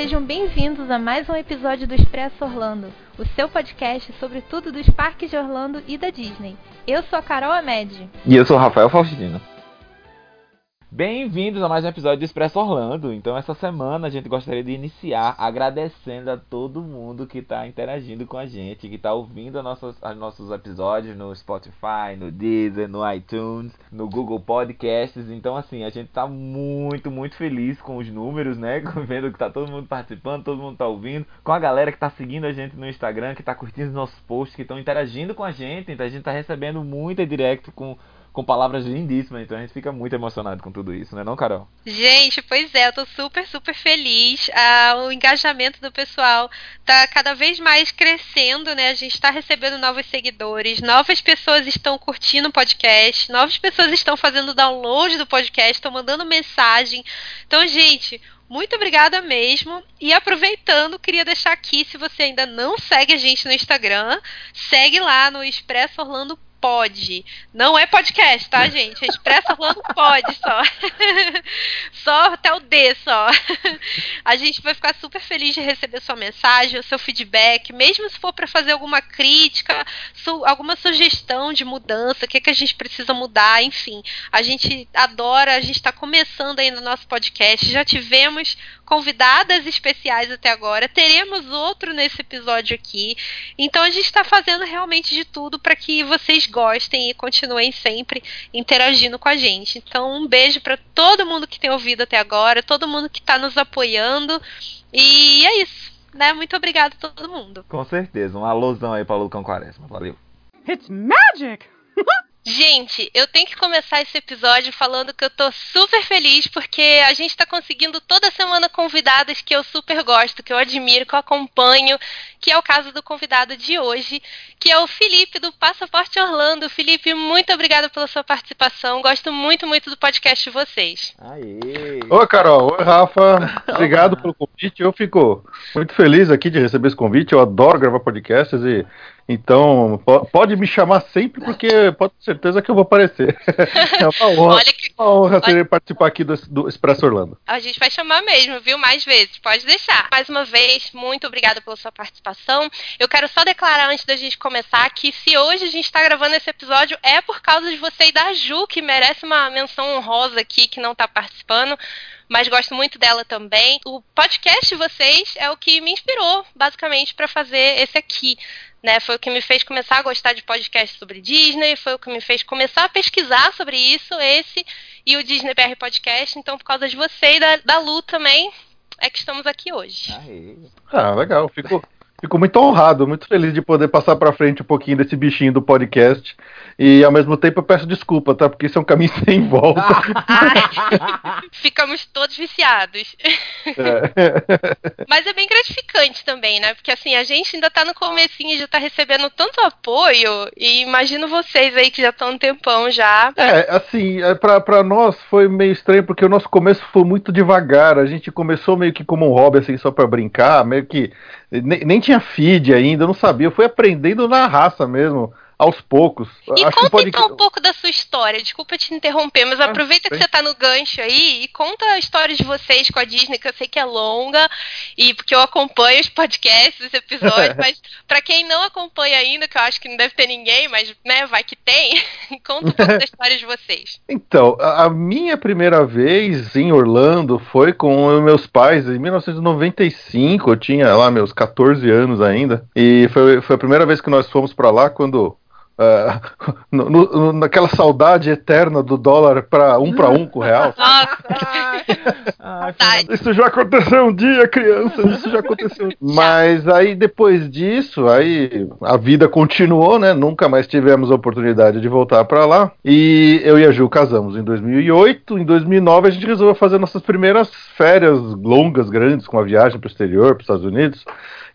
sejam bem-vindos a mais um episódio do Expresso Orlando, o seu podcast sobre tudo dos parques de Orlando e da Disney. Eu sou a Carol Amed. E eu sou o Rafael Faustino. Bem-vindos a mais um episódio do Expresso Orlando. Então, essa semana a gente gostaria de iniciar agradecendo a todo mundo que está interagindo com a gente, que está ouvindo nossos, os nossos episódios no Spotify, no Deezer, no iTunes, no Google Podcasts. Então, assim, a gente está muito, muito feliz com os números, né? Vendo que está todo mundo participando, todo mundo está ouvindo, com a galera que está seguindo a gente no Instagram, que está curtindo os nossos posts, que estão interagindo com a gente. Então, a gente está recebendo muita direct com com palavras lindíssimas, então a gente fica muito emocionado com tudo isso, né não, Carol? Gente, pois é, eu tô super, super feliz. Ah, o engajamento do pessoal tá cada vez mais crescendo, né? A gente está recebendo novos seguidores, novas pessoas estão curtindo o podcast, novas pessoas estão fazendo download do podcast, estão mandando mensagem. Então, gente, muito obrigada mesmo. E aproveitando, queria deixar aqui, se você ainda não segue a gente no Instagram, segue lá no Expresso Orlando pode. Não é podcast, tá, gente? A Expresso Orlando pode só. só até o D só. A gente vai ficar super feliz de receber sua mensagem, o seu feedback, mesmo se for para fazer alguma crítica, su alguma sugestão de mudança, o que, é que a gente precisa mudar, enfim. A gente adora, a gente está começando aí no nosso podcast. Já tivemos convidadas especiais até agora. Teremos outro nesse episódio aqui. Então a gente está fazendo realmente de tudo para que vocês gostem e continuem sempre interagindo com a gente. Então um beijo para todo mundo que tem ouvido até agora, todo mundo que está nos apoiando. E é isso. Né? Muito obrigado a todo mundo. Com certeza. Um alusão aí para Lucão Quaresma. Valeu. It's magic! Gente, eu tenho que começar esse episódio falando que eu tô super feliz porque a gente tá conseguindo toda semana convidadas que eu super gosto, que eu admiro, que eu acompanho, que é o caso do convidado de hoje, que é o Felipe do Passaporte Orlando. Felipe, muito obrigada pela sua participação. Gosto muito, muito do podcast de vocês. Aê! Oi, Carol. Oi, Rafa. Obrigado pelo convite. Eu fico muito feliz aqui de receber esse convite. Eu adoro gravar podcasts e então, pode me chamar sempre, porque pode ter certeza que eu vou aparecer. É uma honra, olha uma honra olha, participar aqui do, do Expresso Orlando. A gente vai chamar mesmo, viu? Mais vezes, pode deixar. Mais uma vez, muito obrigada pela sua participação. Eu quero só declarar antes da gente começar que se hoje a gente está gravando esse episódio é por causa de você e da Ju, que merece uma menção honrosa aqui, que não está participando mas gosto muito dela também. O podcast de vocês é o que me inspirou, basicamente, para fazer esse aqui. Né, foi o que me fez começar a gostar de podcast sobre Disney, foi o que me fez começar a pesquisar sobre isso, esse e o Disney BR Podcast. Então, por causa de você e da, da Lu também, é que estamos aqui hoje. Aê. Ah, legal. Fico, fico muito honrado, muito feliz de poder passar para frente um pouquinho desse bichinho do podcast e ao mesmo tempo eu peço desculpa, tá? Porque isso é um caminho sem volta. ficamos todos viciados. É. Mas é bem gratificante também, né? Porque assim, a gente ainda tá no comecinho e já tá recebendo tanto apoio. E imagino vocês aí que já estão um tempão já. É, assim, é, pra, pra nós foi meio estranho porque o nosso começo foi muito devagar. A gente começou meio que como um hobby, assim, só pra brincar, meio que. Nem, nem tinha feed ainda, eu não sabia. Eu fui aprendendo na raça mesmo aos poucos. E Acho conta pode... então um pouco da sua história. Desculpa te interromper, mas ah, aproveita que você está no gancho aí e conta a história de vocês com a Disney, que eu sei que é longa, e porque eu acompanho os podcasts, os episódios, mas para quem não acompanha ainda, que eu acho que não deve ter ninguém, mas né, vai que tem, conta um pouco da história de vocês. Então, a minha primeira vez em Orlando foi com meus pais em 1995, eu tinha lá meus 14 anos ainda, e foi, foi a primeira vez que nós fomos para lá quando Uh, no, no, naquela saudade eterna do dólar para um para um com o real. isso já aconteceu um dia, criança. Isso já aconteceu. Mas aí depois disso, aí a vida continuou, né? Nunca mais tivemos a oportunidade de voltar para lá. E eu e a Ju casamos em 2008. Em 2009 a gente resolveu fazer nossas primeiras férias longas, grandes, com uma viagem para o exterior, para os Estados Unidos.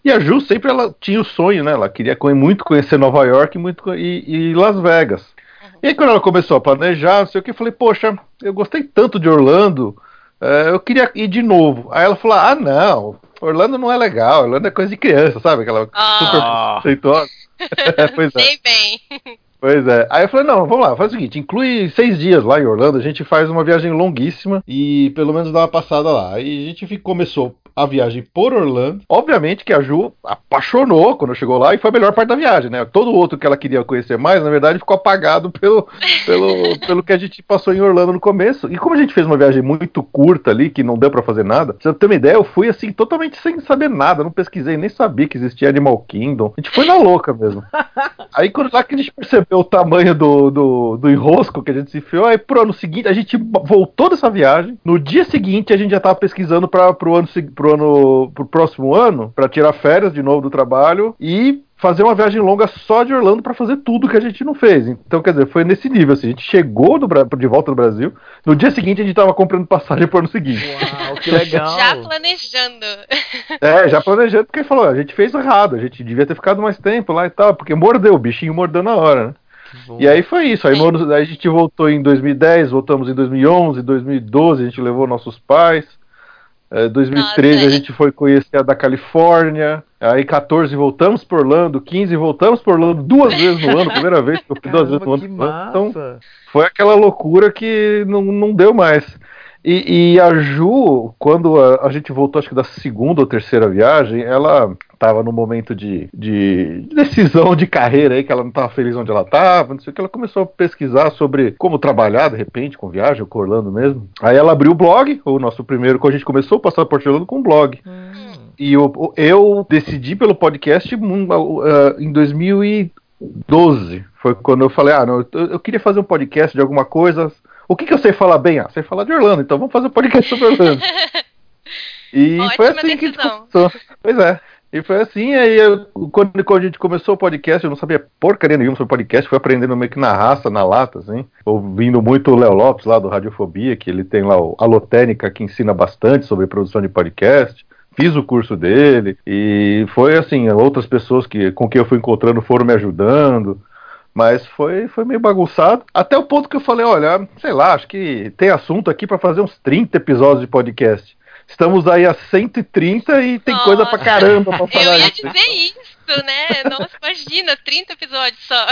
E a Ju sempre ela tinha o sonho, né? Ela queria muito conhecer Nova York muito, e, e Las Vegas. Uhum. E aí quando ela começou a planejar, não sei o que, eu falei, poxa, eu gostei tanto de Orlando, é, eu queria ir de novo. Aí ela falou, ah não, Orlando não é legal, Orlando é coisa de criança, sabe? Aquela oh. super conceituosa. pois é. Sei bem. Pois é. Aí eu falei, não, vamos lá, faz o seguinte, inclui seis dias lá em Orlando, a gente faz uma viagem longuíssima e pelo menos dá uma passada lá. Aí a gente começou a viagem por Orlando. Obviamente que a Ju apaixonou quando chegou lá e foi a melhor parte da viagem, né? Todo outro que ela queria conhecer mais, na verdade, ficou apagado pelo, pelo, pelo que a gente passou em Orlando no começo. E como a gente fez uma viagem muito curta ali, que não deu para fazer nada, pra você ter uma ideia, eu fui assim, totalmente sem saber nada, não pesquisei, nem sabia que existia Animal Kingdom. A gente foi na louca mesmo. Aí quando lá que a gente percebeu o tamanho do, do, do enrosco que a gente se enfiou, aí pro ano seguinte, a gente voltou dessa viagem. No dia seguinte, a gente já tava pesquisando para pro ano pro pro ano pro próximo ano para tirar férias de novo do trabalho e fazer uma viagem longa só de Orlando para fazer tudo que a gente não fez. Então, quer dizer, foi nesse nível. Assim, a gente chegou do, de volta do Brasil. No dia seguinte, a gente estava comprando passagem para o ano seguinte. Uau, que legal! já planejando. É, já planejando, porque falou, a gente fez errado, a gente devia ter ficado mais tempo lá e tal, porque mordeu, o bichinho mordeu na hora, né? E aí foi isso. Aí, aí a gente voltou em 2010, voltamos em 2011, 2012, a gente levou nossos pais. É, 2013 Nossa, a gente foi conhecer a da Califórnia. Aí 14 voltamos por Orlando, 15 voltamos por Orlando duas vezes no ano, primeira vez que eu fui duas vezes no ano. Então foi aquela loucura que não, não deu mais. E, e, a Ju, quando a, a, gente voltou, acho que da segunda ou terceira viagem, ela estava no momento de, de, decisão de carreira aí, que ela não estava feliz onde ela estava, não sei o que, ela começou a pesquisar sobre como trabalhar, de repente, com viagem, com Orlando mesmo. Aí ela abriu o blog, o nosso primeiro, quando a gente começou o Passaporte Orlando com um blog. Hum. E eu, eu decidi pelo podcast uh, em 2012. Foi quando eu falei, ah, não, eu, eu queria fazer um podcast de alguma coisa o que, que eu sei falar bem? Ah, sei falar de Orlando, então vamos fazer um podcast sobre Orlando. E Ótima foi assim decisão. que a gente começou. Pois é. E foi assim, aí eu, quando, quando, a gente começou o podcast, eu não sabia porcaria nenhuma sobre podcast, fui aprendendo meio que na raça, na lata, assim, ouvindo muito o Léo Lopes lá do Radiofobia, que ele tem lá o Alotênica, que ensina bastante sobre produção de podcast. Fiz o curso dele, e foi assim, outras pessoas que, com quem eu fui encontrando foram me ajudando. Mas foi, foi meio bagunçado. Até o ponto que eu falei, olha, sei lá, acho que tem assunto aqui para fazer uns 30 episódios de podcast. Estamos aí a 130 e tem Nossa. coisa pra caramba pra falar. Eu ia dizer isso, né? Nossa, imagina, 30 episódios só.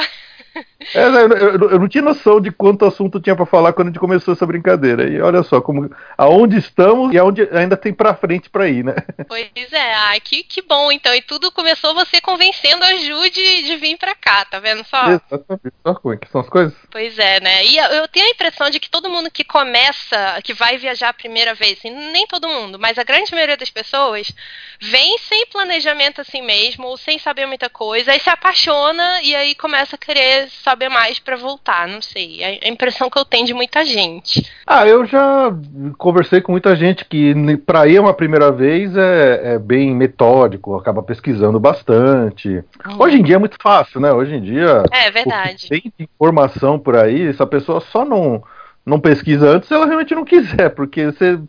É, eu, eu, eu, não tinha noção de quanto assunto tinha para falar quando a gente começou essa brincadeira. E olha só, como, aonde estamos e aonde ainda tem para frente para ir, né? Pois é, ai, que, que bom então. E tudo começou você convencendo a Ju de, de vir para cá, tá vendo só? Exatamente, só como é que são as coisas. Pois é, né? E eu tenho a impressão de que todo mundo que começa, que vai viajar a primeira vez, assim, nem todo mundo, mas a grande maioria das pessoas vem sem planejamento assim mesmo, ou sem saber muita coisa, aí se apaixona e aí começa a querer saber mais para voltar, não sei. É a impressão que eu tenho de muita gente. Ah, eu já conversei com muita gente que para ir uma primeira vez é, é, bem metódico, acaba pesquisando bastante. Hum. Hoje em dia é muito fácil, né? Hoje em dia. É verdade. Tem informação por aí, essa pessoa só não não pesquisa antes se ela realmente não quiser, porque você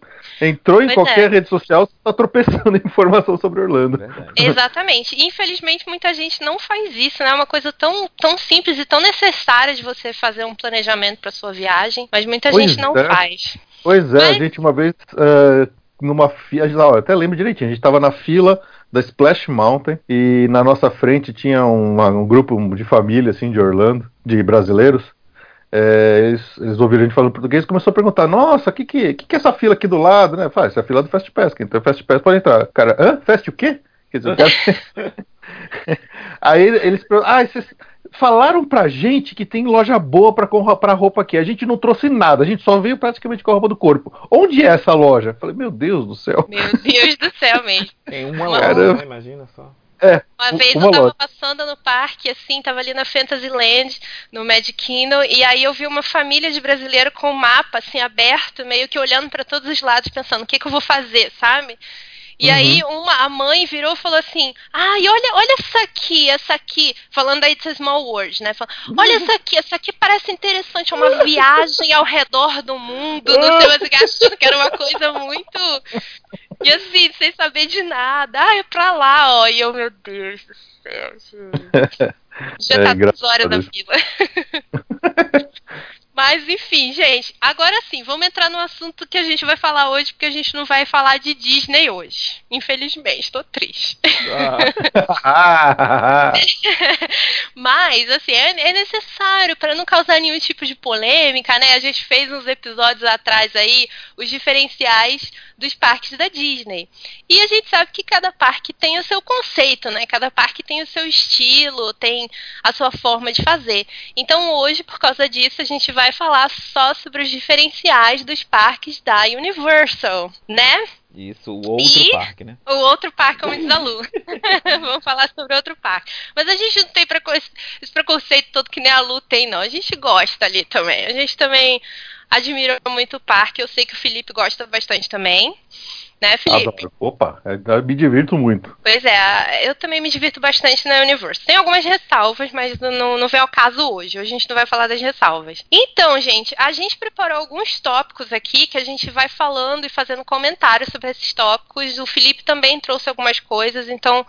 entrou em pois qualquer é. rede social, você está tropeçando em informação sobre Orlando. Verdade. Exatamente. Infelizmente, muita gente não faz isso, né? É uma coisa tão, tão simples e tão necessária de você fazer um planejamento para sua viagem, mas muita pois gente não é. faz. Pois é, mas... a gente uma vez uh, numa fila, eu até lembro direitinho, a gente estava na fila da Splash Mountain e na nossa frente tinha um, um grupo de família assim de Orlando, de brasileiros é, eles, eles, ouviram a gente falando português e começou a perguntar: Nossa, o que, que, que, que é essa fila aqui do lado? Né? Fala, essa é a fila do Fast Pass. Então, Fast Pass pode entrar. Cara, hã? Fast o quê? Quer dizer, cara... Aí eles Ah, vocês falaram pra gente que tem loja boa pra, pra roupa aqui. A gente não trouxe nada, a gente só veio praticamente com a roupa do corpo. Onde é essa loja? falei: Meu Deus do céu. Meu Deus do céu mesmo. Tem uma loja, né? Imagina só. É, uma vez uma eu tava loja. passando no parque, assim, tava ali na Fantasyland, no Magic Kingdom, e aí eu vi uma família de brasileiro com um mapa, assim, aberto, meio que olhando para todos os lados, pensando, o que, que eu vou fazer, sabe? E uhum. aí uma, a mãe virou e falou assim: Ai, olha, olha essa aqui, essa aqui, falando da It's a Small World, né? Falando, olha essa aqui, essa aqui parece interessante, é uma viagem ao redor do mundo, não sei, mas achando que era uma coisa muito e assim, sem saber de nada. Ah, é pra lá, ó. E eu, meu Deus do céu. Já é, tá duas horas na fila. Mas enfim, gente, agora sim, vamos entrar no assunto que a gente vai falar hoje, porque a gente não vai falar de Disney hoje. Infelizmente, tô triste. Ah. Mas, assim, é, é necessário para não causar nenhum tipo de polêmica, né? A gente fez uns episódios atrás aí os diferenciais dos parques da Disney. E a gente sabe que cada parque tem o seu conceito, né? Cada parque tem o seu estilo, tem a sua forma de fazer. Então hoje, por causa disso, a gente vai falar só sobre os diferenciais dos parques da Universal, né? Isso, o outro e parque, né? O outro parque, como diz a Lu. Vamos falar sobre outro parque. Mas a gente não tem esse preconceito todo que nem a Lu tem, não. A gente gosta ali também. A gente também admira muito o parque. Eu sei que o Felipe gosta bastante também. Né, Felipe? Adoro. Opa, eu me divirto muito. Pois é, eu também me divirto bastante na Universe. Tem algumas ressalvas, mas não, não vem ao caso hoje. Hoje a gente não vai falar das ressalvas. Então, gente, a gente preparou alguns tópicos aqui que a gente vai falando e fazendo comentários sobre esses tópicos. O Felipe também trouxe algumas coisas, então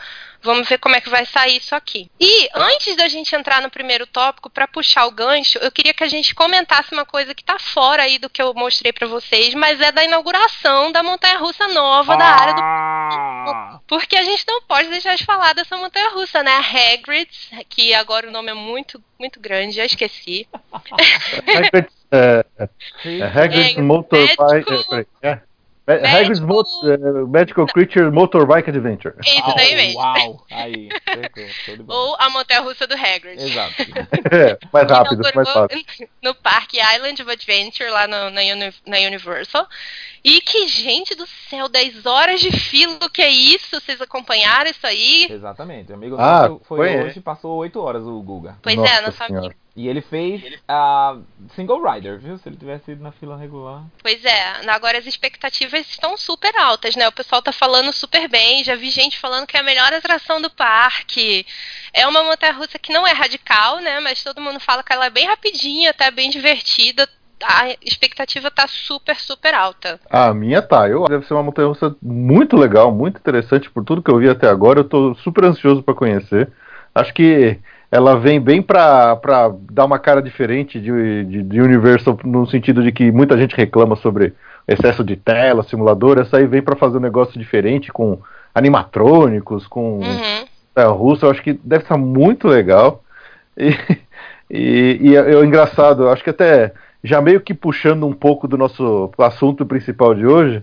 Vamos ver como é que vai sair isso aqui. E antes da gente entrar no primeiro tópico, para puxar o gancho, eu queria que a gente comentasse uma coisa que tá fora aí do que eu mostrei para vocês, mas é da inauguração da montanha russa nova ah. da área do porque a gente não pode deixar de falar dessa montanha russa, né? A Hagrid's, que agora o nome é muito muito grande, já esqueci. Hagrid's, uh, Hagrid's Motorbike. É, Hagrid's uh, Magical Creature Motorbike Adventure. Isso daí mesmo. Uau, aí, Ou a montanha russa do Hagrid. Exato. é, mais rápido, mais fácil. No parque Island of Adventure, lá no, na, na Universal. E que, gente do céu, 10 horas de fila, o que é isso? Vocês acompanharam isso aí? Exatamente. O amigo ah, foi, foi hoje, passou 8 horas o Guga. Pois Nossa é, não sabia. E ele fez a uh, single rider, viu? Se ele tivesse ido na fila regular. Pois é, agora as expectativas estão super altas, né? O pessoal tá falando super bem, já vi gente falando que é a melhor atração do parque. É uma montanha russa que não é radical, né? Mas todo mundo fala que ela é bem rapidinha, até bem divertida a expectativa tá super, super alta. A minha tá. Eu deve ser uma montanha russa muito legal, muito interessante por tudo que eu vi até agora. Eu tô super ansioso para conhecer. Acho que ela vem bem pra, pra dar uma cara diferente de, de, de Universal, no sentido de que muita gente reclama sobre excesso de tela, simulador. Essa aí vem para fazer um negócio diferente com animatrônicos, com uhum. é, russo. Eu acho que deve estar muito legal. E, e, e é, é engraçado, acho que até já meio que puxando um pouco do nosso assunto principal de hoje,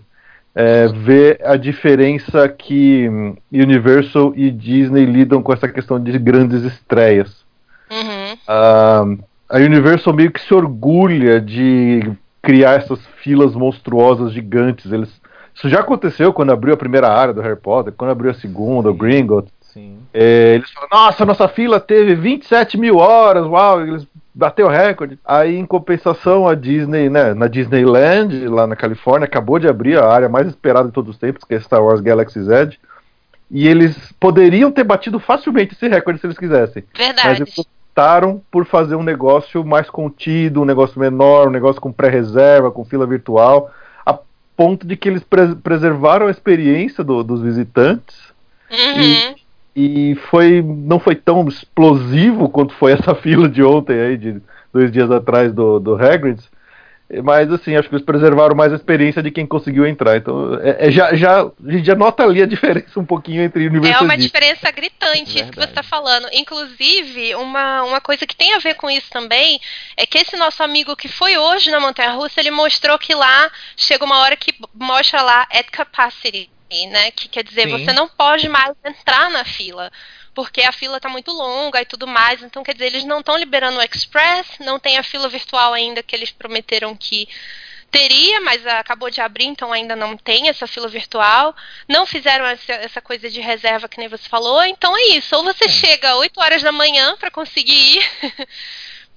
é, ver a diferença que Universal e Disney lidam com essa questão de grandes estreias. Uhum. Uh, a Universal meio que se orgulha de criar essas filas monstruosas gigantes. Eles, isso já aconteceu quando abriu a primeira área do Harry Potter, quando abriu a segunda, o Gringotts. É, eles falam, nossa, nossa fila teve 27 mil horas, uau, eles bateu recorde. Aí, em compensação, a Disney, né, na Disneyland, lá na Califórnia, acabou de abrir a área mais esperada de todos os tempos, que é Star Wars Galaxy's Edge. E eles poderiam ter batido facilmente esse recorde se eles quisessem. Verdade. Mas eles optaram por fazer um negócio mais contido, um negócio menor, um negócio com pré-reserva, com fila virtual, a ponto de que eles pre preservaram a experiência do, dos visitantes uhum. e e foi não foi tão explosivo quanto foi essa fila de ontem aí de dois dias atrás do do Hagrid's. Mas assim acho que eles preservaram mais a experiência de quem conseguiu entrar. Então é, é já já a gente já nota ali a diferença um pouquinho entre universidades é uma diferença gritante isso que você está falando. Inclusive uma uma coisa que tem a ver com isso também é que esse nosso amigo que foi hoje na montanha russa ele mostrou que lá chega uma hora que mostra lá at capacity né? Que quer dizer, Sim. você não pode mais entrar na fila porque a fila está muito longa e tudo mais. Então, quer dizer, eles não estão liberando o Express, não tem a fila virtual ainda que eles prometeram que teria, mas acabou de abrir, então ainda não tem essa fila virtual. Não fizeram essa, essa coisa de reserva que nem você falou. Então é isso. Ou você é. chega 8 horas da manhã para conseguir ir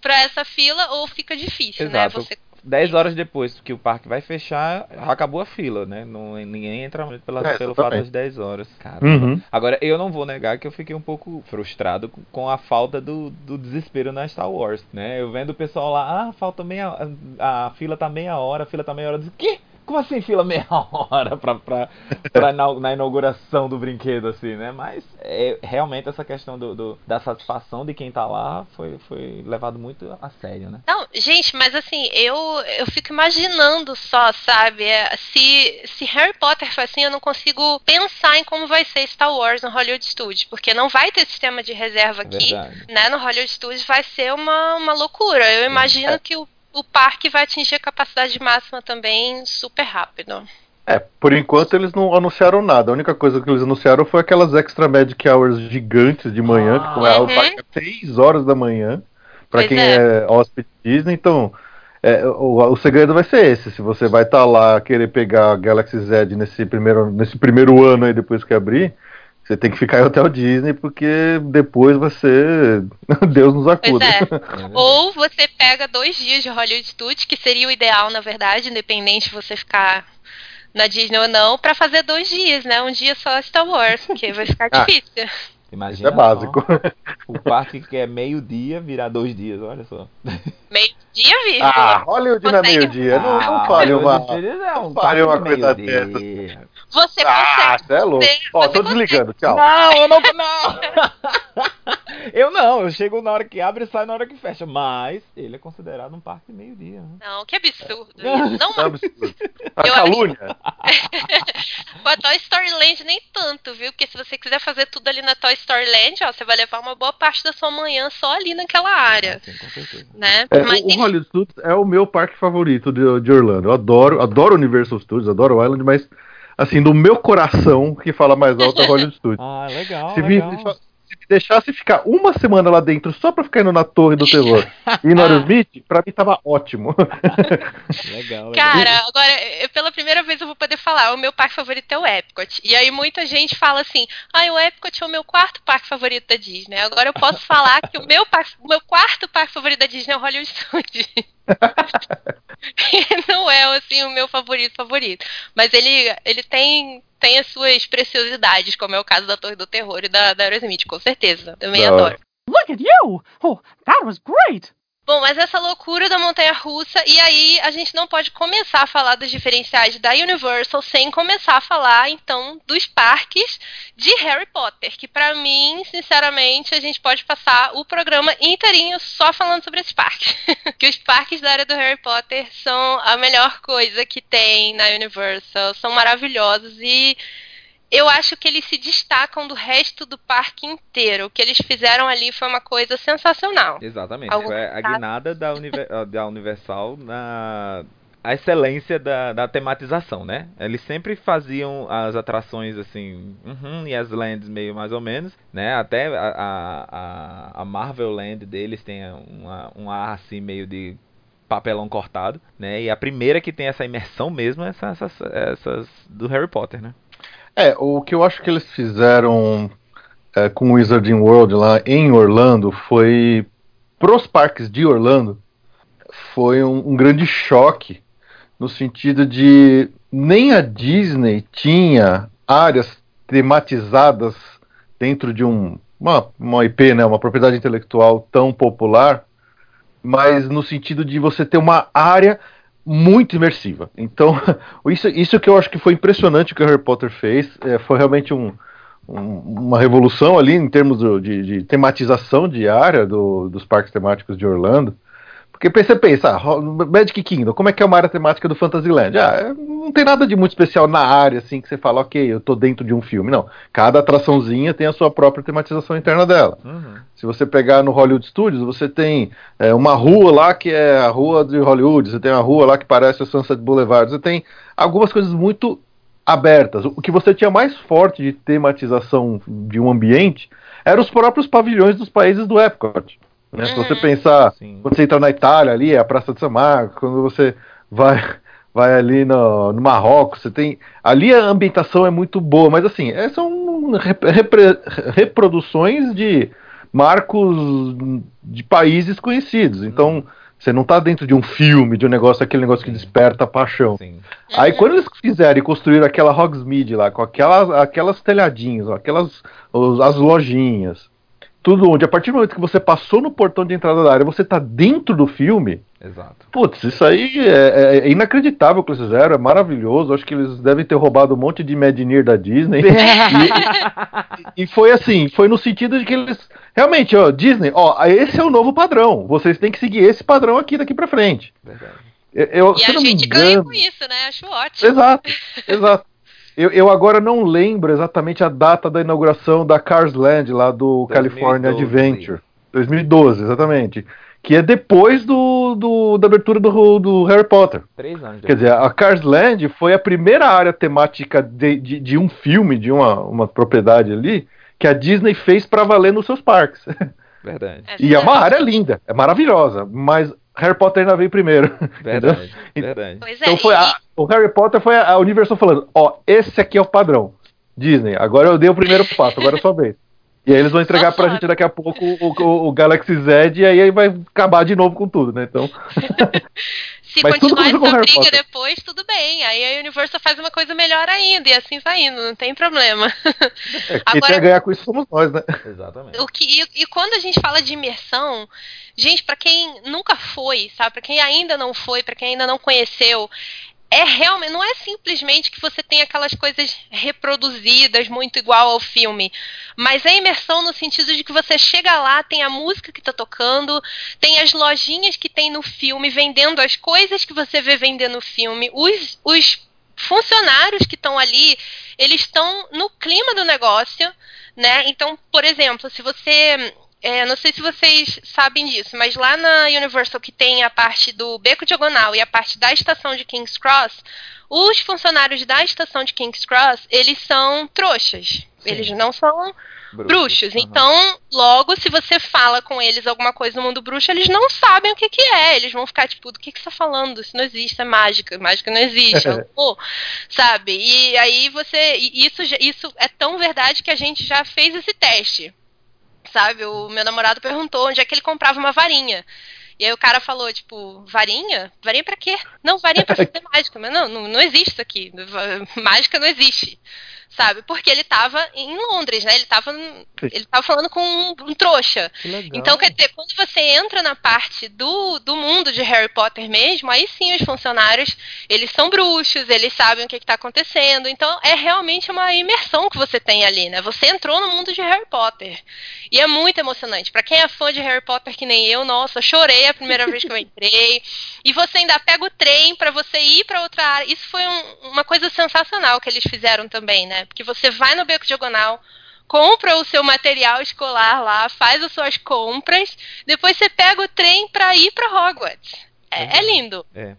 para essa fila, ou fica difícil, né? Exato. né? Você 10 horas depois que o parque vai fechar, acabou a fila, né? Não, ninguém entra pela, é, pelo fato das 10 horas. Uhum. Agora, eu não vou negar que eu fiquei um pouco frustrado com a falta do, do desespero na Star Wars, né? Eu vendo o pessoal lá, ah, falta meia a, a fila tá meia hora, a fila tá meia hora. Eu disse, quê? Como assim fila meia hora pra, pra, pra na inauguração do brinquedo, assim, né? Mas é, realmente essa questão do, do, da satisfação de quem tá lá foi, foi levado muito a sério, né? Não, gente, mas assim, eu, eu fico imaginando só, sabe? É, se, se Harry Potter foi assim, eu não consigo pensar em como vai ser Star Wars no Hollywood Studios, porque não vai ter sistema de reserva aqui, Verdade. né? No Hollywood Studios vai ser uma, uma loucura. Eu imagino é. que o o parque vai atingir a capacidade máxima também super rápido. É, por enquanto eles não anunciaram nada. A única coisa que eles anunciaram foi aquelas extra magic hours gigantes de manhã, ah, que é uhum. vai 3 horas da manhã, para quem é. é hóspede Disney. Então, é, o, o, segredo vai ser esse. Se você vai estar tá lá querer pegar a Galaxy Z nesse primeiro, nesse primeiro ano aí depois que abrir, você tem que ficar em hotel Disney porque depois você. Deus nos acuda. É. Ou você pega dois dias de Hollywood Studios, que seria o ideal, na verdade, independente de você ficar na Disney ou não, para fazer dois dias, né? Um dia só Star Wars, porque vai ficar ah. difícil. Imagina. Isso é básico. o parque que é meio-dia virar dois dias, olha só. Meio-dia, viu? Ah, Hollywood não é meio-dia. Não, não ah, fale uma, é um fale uma coisa dessa. Você ah, consegue. Ah, é louco. Ó, tô desligando, tchau. Não, eu não. Não! eu não, eu chego na hora que abre e saio na hora que fecha. Mas ele é considerado um parque meio-dia. Né? Não, que absurdo. Isso. Não, é absurdo. A calúnia. Com a Toy Story Land nem tanto, viu? Porque se você quiser fazer tudo ali na Toy Story Land, ó, você vai levar uma boa parte da sua manhã só ali naquela área. sim, com certeza. Né? É, Mas, o, o Hollywood Studios é o meu parque favorito de, de Orlando. Eu adoro, adoro Universal Studios, adoro o Island, mas assim, do meu coração, que fala mais alto é Hollywood Studios. Ah, legal. Se, legal. Se deixasse ficar uma semana lá dentro só pra ficar indo na Torre do Terror e no Aerosmith, pra mim tava ótimo. legal, legal. Cara, agora, pela primeira vez eu vou poder falar, o meu parque favorito é o Epcot. E aí muita gente fala assim, ah, o Epcot é o meu quarto parque favorito da Disney. Agora eu posso falar que o meu, parque, o meu quarto parque favorito da Disney é o Hollywood Studios. não é assim o meu favorito favorito, mas ele ele tem tem as suas preciosidades, como é o caso da Torre do Terror e da, da Aerosmith, com certeza. Também não. adoro. Look at you! Oh, that was great! Bom, mas essa loucura da montanha russa, e aí a gente não pode começar a falar dos diferenciais da Universal sem começar a falar, então, dos parques de Harry Potter, que para mim, sinceramente, a gente pode passar o programa inteirinho só falando sobre esses parques. que os parques da área do Harry Potter são a melhor coisa que tem na Universal, são maravilhosos e eu acho que eles se destacam do resto do parque inteiro. O que eles fizeram ali foi uma coisa sensacional. Exatamente. Algum foi a guinada da, Univer da Universal na a excelência da, da tematização, né? Eles sempre faziam as atrações assim, uhum, e as lands meio mais ou menos, né? Até a, a, a Marvel Land deles tem uma, um ar assim meio de papelão cortado, né? E a primeira que tem essa imersão mesmo é essas, essas, essas do Harry Potter, né? É, o que eu acho que eles fizeram é, com o Wizarding World lá em Orlando foi pros parques de Orlando foi um, um grande choque no sentido de nem a Disney tinha áreas tematizadas dentro de um, uma, uma IP, né, uma propriedade intelectual tão popular, mas no sentido de você ter uma área muito imersiva. Então, isso, isso que eu acho que foi impressionante que o Harry Potter fez. É, foi realmente um, um, uma revolução ali em termos do, de, de, tematização de área do, dos parques temáticos de Orlando. Porque você pensa, ah, Magic Kingdom, como é que é uma área temática do Fantasyland? Ah, é, não tem nada de muito especial na área, assim, que você fala, ok, eu tô dentro de um filme. Não, cada atraçãozinha tem a sua própria tematização interna dela. Uhum. Se você pegar no Hollywood Studios, você tem é, uma rua lá que é a rua de Hollywood, você tem uma rua lá que parece a Sunset Boulevard, você tem algumas coisas muito abertas. O que você tinha mais forte de tematização de um ambiente eram os próprios pavilhões dos países do Epcot. Né? Se você uhum. pensar, Sim. quando você entra na Itália ali, é a Praça de São Marcos, quando você vai vai ali no, no Marrocos, você tem. Ali a ambientação é muito boa, mas assim, é, são repre, reproduções de marcos de países conhecidos. Então, uhum. você não está dentro de um filme, de um negócio, aquele negócio que desperta paixão. Sim. Aí quando eles fizerem construir aquela Hogsmeade lá, com aquelas, aquelas telhadinhas, aquelas as lojinhas, tudo onde, a partir do momento que você passou no portão de entrada da área, você tá dentro do filme. Exato. Putz, isso aí é, é, é inacreditável que eles fizeram, é maravilhoso. Acho que eles devem ter roubado um monte de Imagineer da Disney. e, e, foi assim, foi no sentido de que eles. Realmente, ó, Disney, ó, esse é o novo padrão. Vocês têm que seguir esse padrão aqui daqui pra frente. Verdade. Eu, e a gente engano... ganha com isso, né? Acho ótimo. Exato, exato. Eu, eu, agora não lembro exatamente a data da inauguração da Cars Land lá do 2012. California Adventure. 2012, exatamente. Que é depois do, do da abertura do, do, Harry Potter. Três anos. Quer dizer, a Cars Land foi a primeira área temática de, de, de um filme, de uma, uma propriedade ali, que a Disney fez para valer nos seus parques. Verdade. É e é uma área linda, é maravilhosa, mas Harry Potter ainda veio primeiro. Verdade, verdade. Pois é, então foi a, o Harry Potter foi a, a Universal falando, ó, esse aqui é o padrão. Disney, agora eu dei o primeiro passo, agora é sua vez. E aí eles vão entregar Só pra gente daqui a pouco o, o, o, Galaxy Z e aí vai acabar de novo com tudo, né? Então. Se Mas continuar essa briga Potter. depois, tudo bem. Aí a Universal faz uma coisa melhor ainda, e assim vai indo, não tem problema. É, quem Agora, ganhar com isso somos nós, né? Exatamente. O que, e, e quando a gente fala de imersão, gente, para quem nunca foi, sabe, para quem ainda não foi, para quem ainda não conheceu, é realmente não é simplesmente que você tem aquelas coisas reproduzidas muito igual ao filme, mas é imersão no sentido de que você chega lá, tem a música que está tocando, tem as lojinhas que tem no filme vendendo as coisas que você vê vender no filme, os, os funcionários que estão ali, eles estão no clima do negócio, né? Então, por exemplo, se você é, não sei se vocês sabem disso, mas lá na Universal que tem a parte do Beco Diagonal e a parte da estação de King's Cross, os funcionários da estação de King's Cross, eles são trouxas. Sim. Eles não são bruxos. bruxos. Uhum. Então, logo, se você fala com eles alguma coisa no mundo bruxo, eles não sabem o que, que é. Eles vão ficar tipo, do que, que você tá falando? Isso não existe, é mágica. Mágica não existe. oh, sabe? E aí você. Isso, isso é tão verdade que a gente já fez esse teste sabe? O meu namorado perguntou onde é que ele comprava uma varinha. E aí o cara falou, tipo, varinha? Varinha para quê? Não, varinha pra fazer mágica. Mas não, não, não existe isso aqui. Mágica não existe sabe? Porque ele estava em Londres, né? Ele estava ele tava falando com um, um trouxa. Então, quer dizer, quando você entra na parte do, do mundo de Harry Potter mesmo, aí sim os funcionários, eles são bruxos, eles sabem o que está acontecendo. Então, é realmente uma imersão que você tem ali, né? Você entrou no mundo de Harry Potter. E é muito emocionante. Para quem é fã de Harry Potter que nem eu, nossa, chorei a primeira vez que eu entrei. E você ainda pega o trem para você ir para outra área. Isso foi um, uma coisa sensacional que eles fizeram também, né? Porque você vai no beco diagonal, compra o seu material escolar lá, faz as suas compras, depois você pega o trem para ir para Hogwarts. É, é, lindo. É.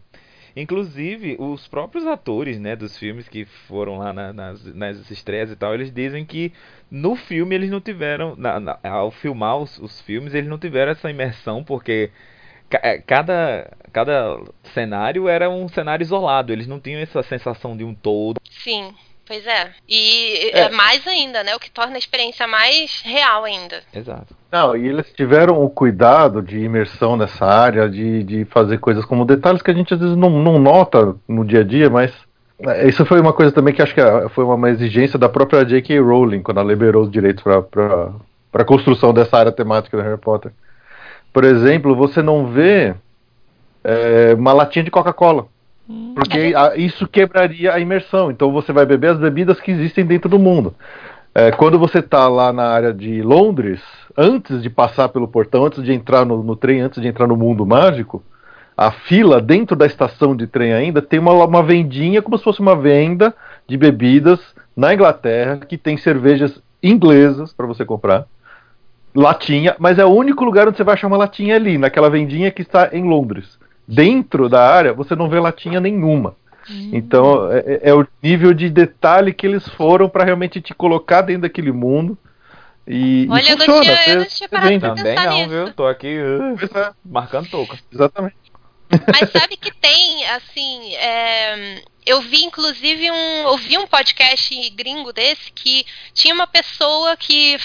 Inclusive, os próprios atores né, dos filmes que foram lá na, nas, nas estreias e tal, eles dizem que no filme eles não tiveram, na, na, ao filmar os, os, filmes, eles não tiveram essa imersão, porque é, cada, cada cenário era um cenário isolado, eles não tinham essa sensação de um todo. Sim. Pois é. E é. é. mais ainda, né? O que torna a experiência mais real ainda. Exato. Não, e eles tiveram o cuidado de imersão nessa área, de, de fazer coisas como detalhes que a gente às vezes não, não nota no dia a dia, mas é, isso foi uma coisa também que acho que é, foi uma exigência da própria J.K. Rowling, quando ela liberou os direitos para a construção dessa área temática do Harry Potter. Por exemplo, você não vê é, uma latinha de Coca-Cola. Porque a, isso quebraria a imersão. Então você vai beber as bebidas que existem dentro do mundo. É, quando você está lá na área de Londres, antes de passar pelo portão, antes de entrar no, no, trem, antes de entrar no mundo mágico, a fila dentro da estação de trem ainda tem uma, uma vendinha, como se fosse uma venda de bebidas na Inglaterra, que tem cervejas inglesas para você comprar. Latinha, mas é o único lugar onde você vai achar uma latinha ali, naquela vendinha que está em Londres dentro da área, você não vê latinha nenhuma. Hum. Então, é, é, é, o nível de detalhe que eles foram para realmente te colocar dentro daquele mundo. E, Olha, e funciona, eu não tinha, eu não tinha parado pra Também não, nisso. viu? Tô aqui uh, é. marcando touca. Exatamente. Mas sabe que tem, assim, é, eu vi inclusive um, ouvi um podcast gringo desse que tinha uma pessoa que,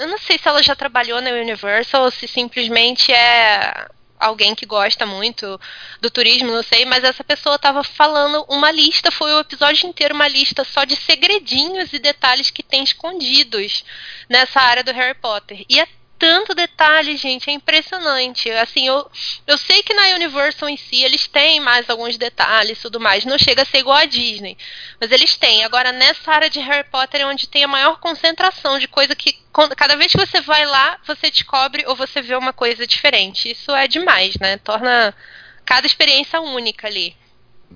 eu não sei se ela já trabalhou na Universal ou se simplesmente é alguém que gosta muito do turismo, não sei, mas essa pessoa estava falando uma lista, foi o episódio inteiro uma lista só de segredinhos e detalhes que tem escondidos nessa área do Harry Potter. E é tanto detalhe, gente, é impressionante. Assim, eu, eu sei que na Universal em si eles têm mais alguns detalhes e tudo mais. Não chega a ser igual a Disney. Mas eles têm. Agora, nessa área de Harry Potter é onde tem a maior concentração de coisa que. Cada vez que você vai lá, você descobre ou você vê uma coisa diferente. Isso é demais, né? Torna cada experiência única ali.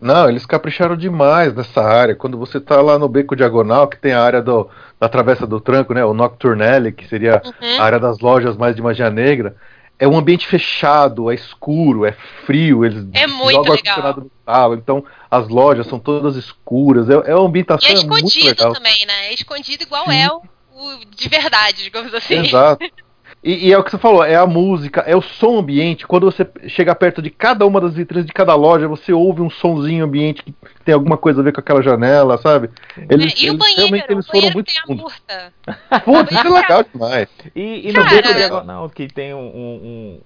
Não, eles capricharam demais nessa área. Quando você tá lá no Beco Diagonal, que tem a área do, da Travessa do Tranco, né? O Nocturnelle, que seria uhum. a área das lojas mais de magia negra. É um ambiente fechado, é escuro, é frio, eles é muito jogam legal. no sala, então as lojas são todas escuras, é, é uma ambientação e é escondido também, né? É escondido igual Sim. é o, o de verdade, digamos assim. Exato. E, e, é o que você falou, é a música, é o som ambiente. Quando você chega perto de cada uma das vitrines de cada loja, você ouve um sonzinho ambiente que tem alguma coisa a ver com aquela janela, sabe? Eles, é, e o banheiro, realmente eles foram muito tem a Putz, isso é legal demais. E, e no Beco Diagonal, que tem um, um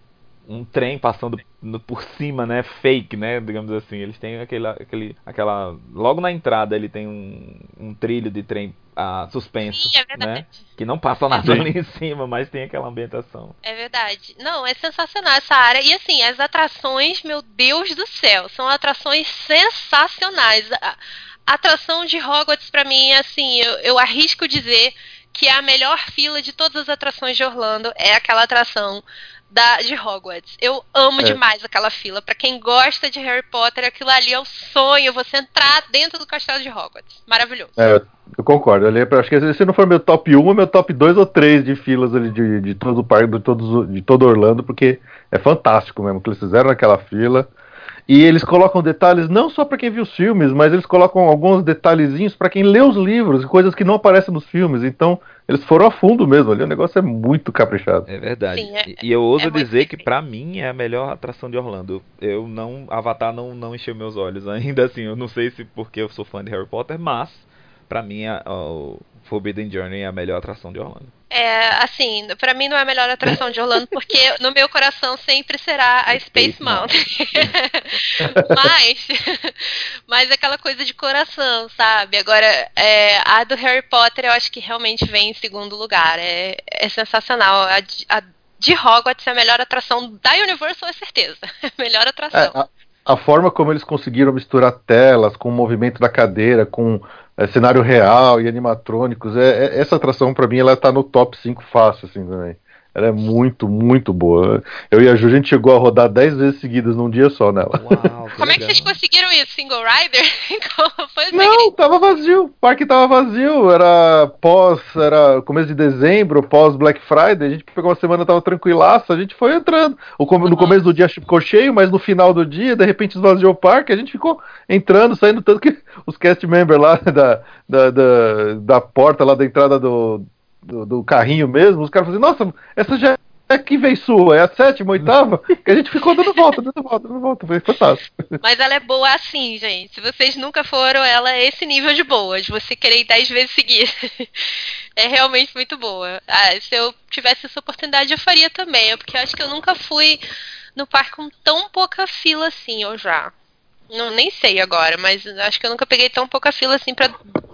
um trem passando no, por cima, né? Fake, né? Digamos assim. Eles têm aquele, aquele, aquela. Logo na entrada ele tem um, um trilho de trem ah, suspenso, Sim, é né? Que não passa nada ali em cima, mas tem aquela ambientação. É verdade. Não, é sensacional essa área. E assim, as atrações, meu Deus do céu, são atrações sensacionais. A, atração de Hogwarts para mim, assim, eu, eu arrisco dizer que é a melhor fila de todas as atrações de Orlando é aquela atração da, de Hogwarts. Eu amo é. demais aquela fila. Para quem gosta de Harry Potter, aquilo ali é o sonho. Você entrar dentro do castelo de Hogwarts. Maravilhoso. É, eu concordo. Ali, acho que se não for meu top 1, é meu top 2 ou 3 de filas ali de, de todo o parque, de, todos, de todo Orlando, porque é fantástico mesmo o que eles fizeram naquela fila. E eles colocam detalhes não só para quem viu os filmes, mas eles colocam alguns detalhezinhos para quem lê os livros, coisas que não aparecem nos filmes. Então, eles foram a fundo mesmo ali, o negócio é muito caprichado. É verdade. Sim, é, e eu ouso é dizer que para mim é a melhor atração de Orlando. Eu não Avatar não não encheu meus olhos ainda assim. Eu não sei se porque eu sou fã de Harry Potter, mas para mim a, a, Forbidden Journey é a melhor atração de Orlando. É, assim, para mim não é a melhor atração de Orlando, porque no meu coração sempre será a Space, Mountain. mas, mas aquela coisa de coração, sabe? Agora, é, a do Harry Potter eu acho que realmente vem em segundo lugar. É, é sensacional. A, a de Hogwarts é a melhor atração da Universal, é certeza. melhor atração. É, a, a forma como eles conseguiram misturar telas com o movimento da cadeira, com é, cenário real e animatrônicos. É, é essa atração, para mim, ela tá no top 5 fácil, assim, também. Ela é muito, muito boa. Eu e a Ju, a gente chegou a rodar 10 vezes seguidas num dia só nela. Uau, Como é que vocês conseguiram isso? Single rider? Não, tava vazio. O parque tava vazio. Era pós, era começo de dezembro, pós Black Friday. A gente pegou uma semana, tava tranquilaça. A gente foi entrando. No começo do dia ficou cheio, mas no final do dia, de repente esvaziou o parque. A gente ficou entrando, saindo. Tanto que os cast members lá da, da, da, da porta, lá da entrada do do, do carrinho mesmo, os caras falam assim, nossa, essa já é que vez sua, é a sétima, oitava, que a gente ficou dando volta, dando volta, dando volta, foi fantástico. Mas ela é boa assim, gente. Se vocês nunca foram, ela é esse nível de boa, de você querer ir dez vezes seguidas. é realmente muito boa. Ah, se eu tivesse essa oportunidade, eu faria também, porque eu acho que eu nunca fui no parque com tão pouca fila assim, ou já. Não, nem sei agora, mas acho que eu nunca peguei tão pouca fila assim pra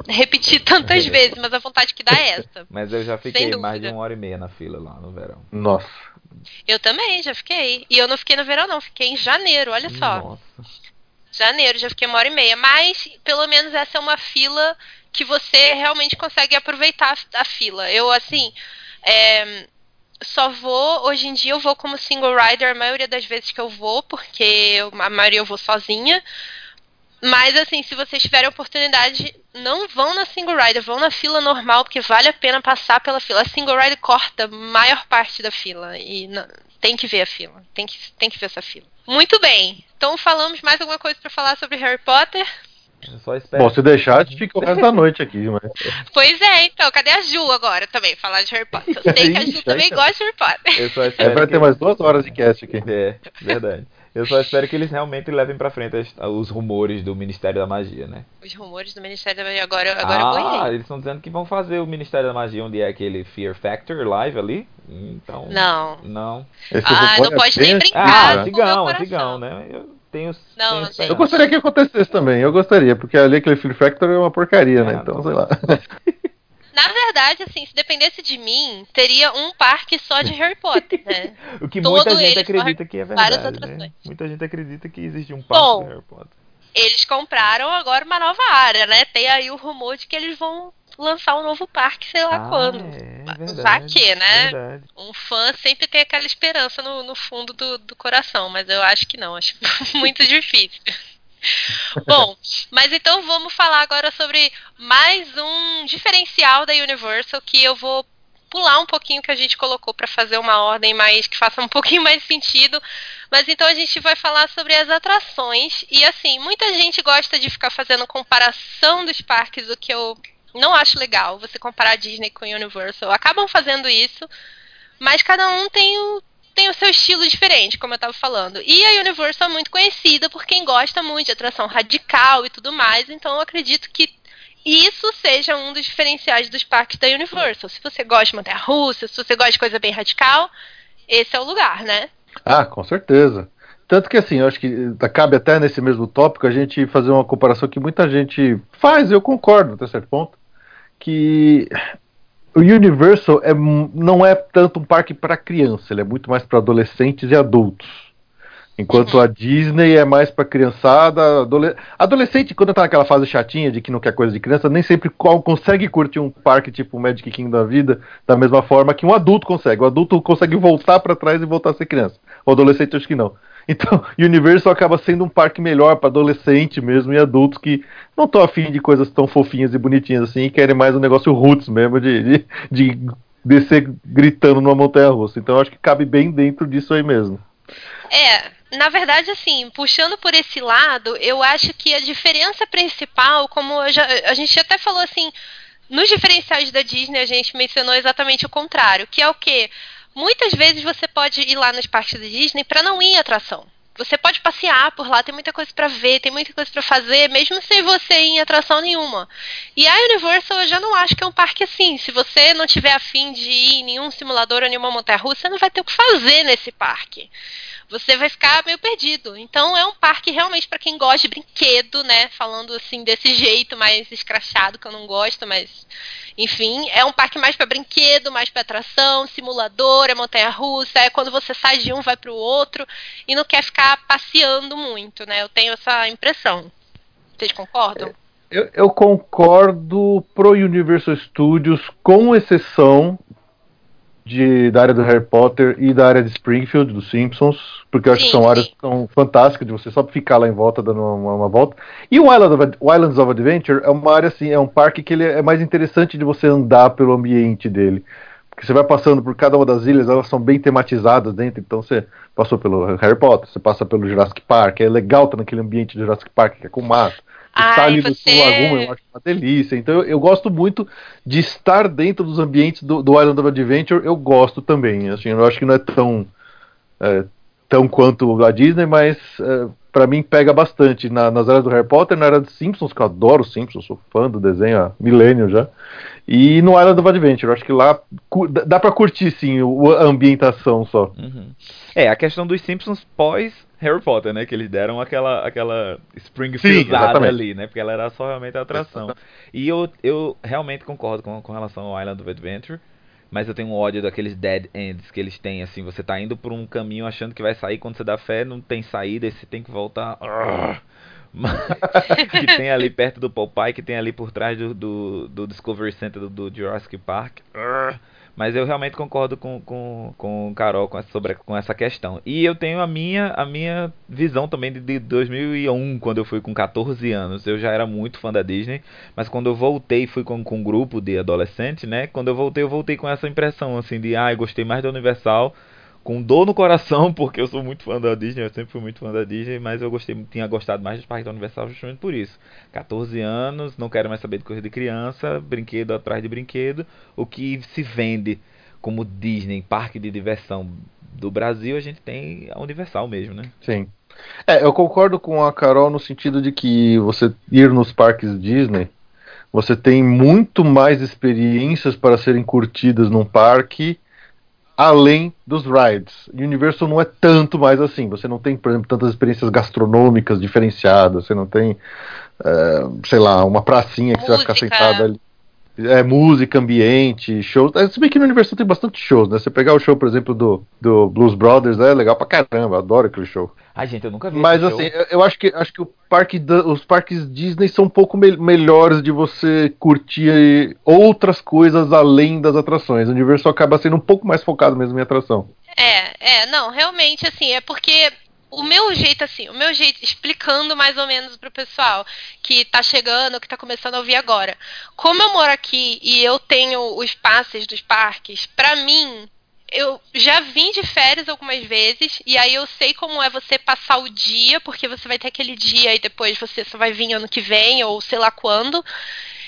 repetir tantas vezes, mas a vontade que dá é essa. Mas eu já fiquei mais de uma hora e meia na fila lá no verão. Nossa. Eu também, já fiquei. E eu não fiquei no verão, não, fiquei em janeiro, olha só. Nossa. Janeiro, já fiquei uma hora e meia. Mas, pelo menos, essa é uma fila que você realmente consegue aproveitar a fila. Eu, assim, é, só vou, hoje em dia eu vou como single rider a maioria das vezes que eu vou, porque eu, a maioria eu vou sozinha. Mas assim, se vocês tiverem oportunidade, não vão na single rider, vão na fila normal, porque vale a pena passar pela fila. A single rider corta a maior parte da fila e não, tem que ver a fila, tem que, tem que ver essa fila. Muito bem. Então falamos mais alguma coisa para falar sobre Harry Potter? Só espero. Bom, se deixar, a gente fica o resto da noite aqui. Mas... Pois é, então, cadê a Ju agora também, falar de Harry Potter? Eu sei que a Ju também gosta de Harry Potter. Eu só espero é, vai ter mais duas horas de cast aqui. É, verdade. Eu só espero que eles realmente levem pra frente as, os rumores do Ministério da Magia, né? Os rumores do Ministério da Magia, agora, agora ah, eu eles estão dizendo que vão fazer o Ministério da Magia onde é aquele Fear Factor live ali. Então. Não. Não. Esse ah, não pode nem brincar. Ah, antigão, antigão, né? Eu tenho. Não, tenho eu gostaria que acontecesse também, eu gostaria, porque ali aquele Fear Factor é uma porcaria, né? é, né? Então, sei lá. Na verdade, assim, se dependesse de mim, teria um parque só de Harry Potter, né? o que Todo muita gente acredita que é verdade. Né? Muita gente acredita que existe um parque Bom, do Harry Potter. Eles compraram agora uma nova área, né? Tem aí o rumor de que eles vão lançar um novo parque, sei lá Ah, quando. É, Vai verdade, que, né? Verdade. Um fã sempre tem aquela esperança no, no fundo do, do coração, mas eu acho que não, acho muito difícil. Bom, mas então vamos falar agora sobre mais um diferencial da Universal que eu vou pular um pouquinho que a gente colocou para fazer uma ordem mais que faça um pouquinho mais sentido. Mas então a gente vai falar sobre as atrações e assim, muita gente gosta de ficar fazendo comparação dos parques, o que eu não acho legal, você comparar Disney com Universal. Acabam fazendo isso, mas cada um tem o tem o seu estilo diferente, como eu estava falando. E a Universal é muito conhecida por quem gosta muito de atração radical e tudo mais, então eu acredito que isso seja um dos diferenciais dos parques da Universal. Se você gosta de montanha russa, se você gosta de coisa bem radical, esse é o lugar, né? Ah, com certeza. Tanto que assim, eu acho que cabe até nesse mesmo tópico a gente fazer uma comparação que muita gente faz, eu concordo até certo ponto, que o Universal é, não é tanto um parque para criança, ele é muito mais para adolescentes e adultos. Enquanto a Disney é mais para criançada, adole... adolescente quando tá naquela fase chatinha de que não quer coisa de criança, nem sempre consegue curtir um parque tipo o Magic Kingdom da vida da mesma forma que um adulto consegue. O adulto consegue voltar para trás e voltar a ser criança. O adolescente acho que não. Então, Universal acaba sendo um parque melhor para adolescente mesmo e adultos que não estão afim de coisas tão fofinhas e bonitinhas assim e querem mais um negócio roots mesmo de, de, de descer gritando numa montanha russa. Então, acho que cabe bem dentro disso aí mesmo. É, na verdade, assim, puxando por esse lado, eu acho que a diferença principal, como já, a gente até falou assim, nos diferenciais da Disney a gente mencionou exatamente o contrário, que é o que muitas vezes você pode ir lá nos parques da Disney para não ir em atração. Você pode passear por lá, tem muita coisa para ver, tem muita coisa para fazer, mesmo sem você ir em atração nenhuma. E a Universal eu já não acho que é um parque assim. Se você não tiver afim de ir em nenhum simulador ou nenhuma montanha-russa, você não vai ter o que fazer nesse parque você vai ficar meio perdido. Então é um parque realmente para quem gosta de brinquedo, né? Falando assim desse jeito mais escrachado que eu não gosto, mas enfim, é um parque mais para brinquedo, mais para atração, simulador, é montanha russa, é quando você sai de um vai para o outro e não quer ficar passeando muito, né? Eu tenho essa impressão. Vocês concordam? Eu, eu concordo pro Universal Studios, com exceção de, da área do Harry Potter e da área de Springfield, dos Simpsons, porque eu acho Sim, que são áreas que são fantásticas de você só ficar lá em volta dando uma, uma volta. E o Island of, o Islands of Adventure é uma área assim, é um parque que ele é mais interessante de você andar pelo ambiente dele. Porque você vai passando por cada uma das ilhas, elas são bem tematizadas dentro, então você passou pelo Harry Potter, você passa pelo Jurassic Park, é legal estar naquele ambiente de Jurassic Park, que é com mato. Ai, ali no você- Sul Lagoon eu acho uma delícia. Então eu, eu gosto muito de estar dentro dos ambientes do, do Island of Adventure, eu gosto também. Assim, eu acho que não é tão, é, tão quanto a Disney, mas é, para mim pega bastante. Na, nas áreas do Harry Potter, na área dos Simpsons, que eu adoro Simpsons, sou fã do desenho há milênio já. E no Island of Adventure, eu acho que lá dá pra curtir sim a ambientação só. Uhum. É, a questão dos Simpsons pós Harry Potter, né? Que eles deram aquela, aquela Springfieldada ali, né? Porque ela era só realmente a atração. E eu, eu realmente concordo com, com relação ao Island of Adventure. Mas eu tenho um ódio daqueles dead ends que eles têm, assim, você tá indo por um caminho achando que vai sair, quando você dá fé, não tem saída, e você tem que voltar. Mas- que tem ali perto do Popeye, que tem ali por trás do, do, do Discovery Center do, do Jurassic Park. Mas eu realmente concordo com, com, com o Carol com essa, sobre, com essa questão. E eu tenho a minha, a minha visão também de, de 2001, quando eu fui com 14 anos. Eu já era muito fã da Disney, mas quando eu voltei, fui com, com um grupo de adolescentes, né? Quando eu voltei, eu voltei com essa impressão, assim, de, ah, gostei mais da Universal, com dor no coração, porque eu sou muito fã da Disney, eu sempre fui muito fã da Disney, mas eu gostei, tinha gostado mais dos parques da Universal justamente por isso. 14 anos, não quero mais saber de coisa de criança, brinquedo atrás de brinquedo, o que se vende como Disney, parque de diversão do Brasil, a gente tem a Universal mesmo, né? Sim. É, eu concordo com a Carol no sentido de que você ir nos parques Disney, você tem muito mais experiências para serem curtidas num parque além dos rides. Universal não é tanto mais assim. Você não tem, por exemplo, tantas experiências gastronômicas diferenciadas. Você não tem, eh, sei lá, uma pracinha que você vai ficar Música. sentado ali. É, música, ambiente, shows. É, se bem que no Universal tem bastante shows, né? Você pegar o show, por exemplo, do, do Blues Brothers, é legal pra caramba, adoro aquele show. Ai, gente, eu nunca vi Mas assim, show. eu acho que, acho que o parque da, os parques Disney são um pouco me melhores de você curtir outras coisas além das atrações. O Universal acaba sendo um pouco mais focado mesmo em atração. É, é, não, realmente, assim, é porque o meu jeito, assim, o meu jeito, explicando mais ou menos pro pessoal que tá chegando, que tá começando a ouvir agora. Como eu moro aqui e eu tenho os passes dos parques, pra mim, eu já vim de férias algumas vezes, e aí eu sei como é você passar o dia, porque você vai ter aquele dia e depois você só vai vir ano que vem, ou sei lá quando.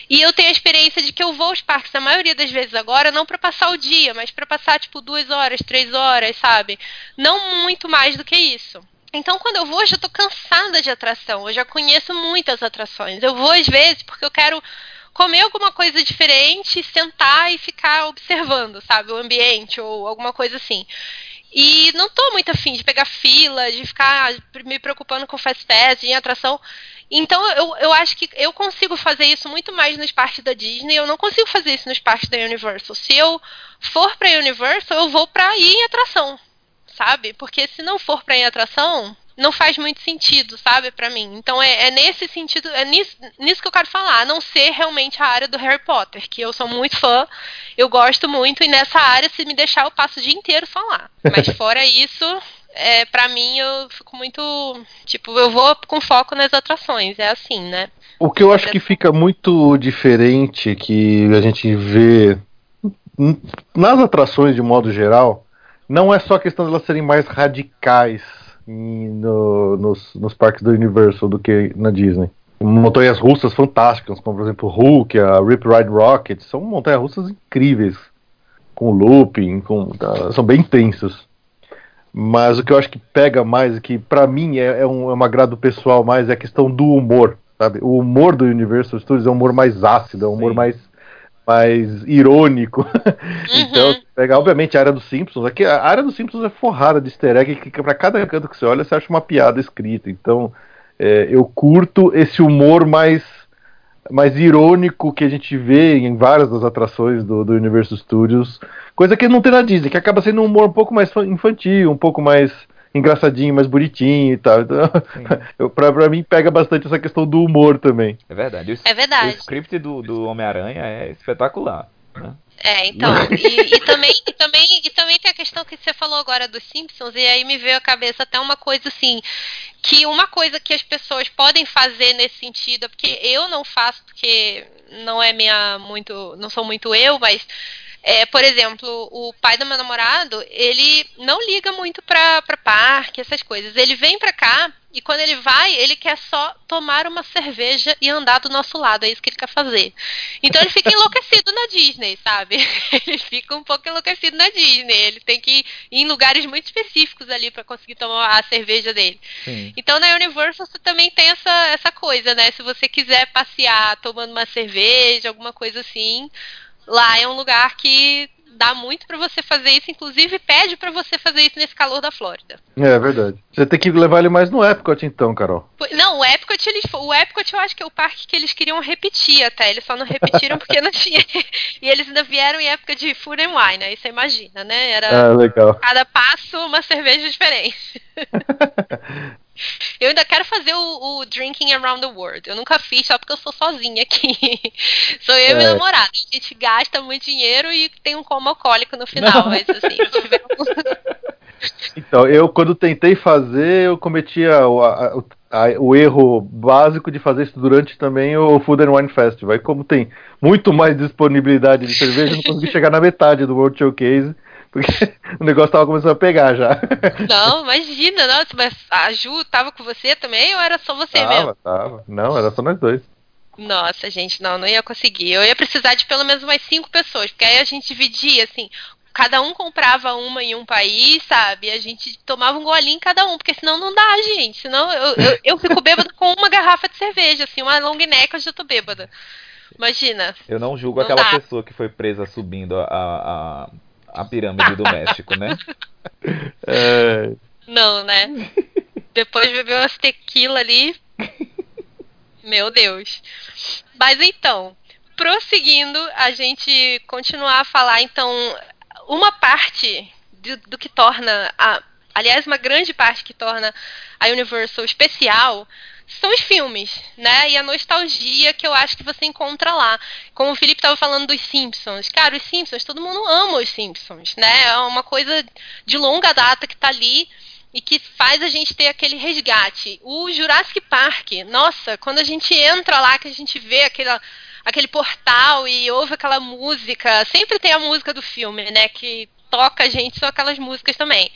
E eu tenho a experiência de que eu vou aos parques a maioria das vezes agora, não para passar o dia, mas para passar tipo duas horas, três horas, sabe? Não muito mais do que isso. Então, quando eu vou, eu já tô cansada de atração. Eu já conheço muitas atrações. Eu vou às vezes porque eu quero comer alguma coisa diferente, sentar e ficar observando, sabe, o ambiente ou alguma coisa assim. E não tô muito afim de pegar fila, de ficar me preocupando com fast pass, em atração. Então eu, eu acho que eu consigo fazer isso muito mais nos parques da Disney. Eu não consigo fazer isso nos parques da Universal. Se eu for pra Universal, eu vou pra ir em atração, sabe? Porque se não for pra ir em atração, não faz muito sentido, sabe, para mim. Então é, é, nesse sentido, é nisso, nisso que eu quero falar, a não ser realmente a área do Harry Potter, que eu sou muito fã, eu gosto muito, e nessa área, se me deixar, eu passo o dia inteiro só lá. Mas fora isso, é, para mim eu fico muito. Tipo, eu vou com foco nas atrações, é assim, né? O que eu acho que fica muito diferente que a gente vê nas atrações de modo geral, não é só a questão de elas serem mais radicais no, nos, nos parques da Universal do que na Disney. Montanhas russas fantásticas, como por exemplo Hulk, a Rip Ride Rocket, são montanhas russas incríveis, com looping, com, tá, são bem intensas. Mas o que eu acho que pega mais, que para mim é, é, um, é um agrado pessoal mais, é a questão do humor. Sabe? O humor do Universal Studios é um humor mais ácido, é um humor mais mais irônico. então, uhum. pegar, obviamente, a área dos Simpsons. Aqui, a área dos Simpsons é forrada de easter egg que, para cada canto que você olha, você acha uma piada escrita. Então, é, eu curto esse humor mais mais irônico que a gente vê em várias das atrações do, do Universo Studios, coisa que não tem na Disney, que acaba sendo um humor um pouco mais infantil, um pouco mais engraçadinho, mais bonitinho e tal. Então, eu, pra, pra mim pega bastante essa questão do humor também. É verdade. O, é verdade. O script do, do Homem-Aranha é espetacular. Né? É, então, e, e, também, e, também, e também tem a questão que você falou agora dos Simpsons, e aí me veio à cabeça até uma coisa assim, que uma coisa que as pessoas podem fazer nesse sentido, porque eu não faço, porque não é minha muito, não sou muito eu, mas é, por exemplo, o pai do meu namorado, ele não liga muito pra, pra parque, essas coisas. Ele vem pra cá e quando ele vai, ele quer só tomar uma cerveja e andar do nosso lado. É isso que ele quer fazer. Então ele fica enlouquecido na Disney, sabe? Ele fica um pouco enlouquecido na Disney. Ele tem que ir em lugares muito específicos ali para conseguir tomar a cerveja dele. Sim. Então na Universal você também tem essa, essa coisa, né? Se você quiser passear tomando uma cerveja, alguma coisa assim lá é um lugar que dá muito para você fazer isso, inclusive pede para você fazer isso nesse calor da Flórida. É, é verdade. Você tem que levar ele mais no Epcot então, Carol. Não, o Epcot, eles, o Epcot eu acho que é o parque que eles queriam repetir até, eles só não repetiram porque não tinha. e eles ainda vieram em época de food and wine, aí você imagina, né? Era ah, legal. cada passo uma cerveja diferente. Eu ainda quero fazer o, o, Drinking Around the World. Eu nunca fiz só porque eu sou sozinha aqui. sou eu é. e meu namorado. A gente gasta muito dinheiro e tem um coma alcoólico no final. Não. Mas assim, Então, eu quando tentei fazer, eu cometia o, a, a, o erro básico de fazer isso durante também o Food and Wine Festival. E como tem muito mais disponibilidade de cerveja, eu não consegui chegar na metade do World Showcase porque o negócio tava começando a pegar já. Não, imagina, nossa, mas a Ju tava com você também ou era só você tava, mesmo? Tava, Não, era só nós dois. Nossa, gente, não, não ia conseguir. Eu ia precisar de pelo menos mais cinco pessoas, porque aí a gente dividia, assim, cada um comprava uma em um país, sabe? A gente tomava um golinho em cada um, porque senão não dá, gente. Senão eu, eu, eu fico bêbada com uma garrafa de cerveja, assim, uma long neck eu já tô bêbada. Imagina. Eu não julgo não aquela dá. pessoa que foi presa subindo a, a, a pirâmide do México, né? É... Não, né? Depois bebeu umas tequila ali. Meu Deus. Mas então, prosseguindo, a gente continuar a falar, então, uma parte do, do que torna a. Aliás, uma grande parte que torna a Universal especial são os filmes, né? E a nostalgia que eu acho que você encontra lá. Como o Felipe estava falando dos Simpsons. Cara, os Simpsons, todo mundo ama os Simpsons, né? É uma coisa de longa data que tá ali e que faz a gente ter aquele resgate. O Jurassic Park, nossa, quando a gente entra lá, que a gente vê aquela, aquele portal e ouve aquela música, sempre tem a música do filme, né? Que toca a gente, são aquelas músicas também.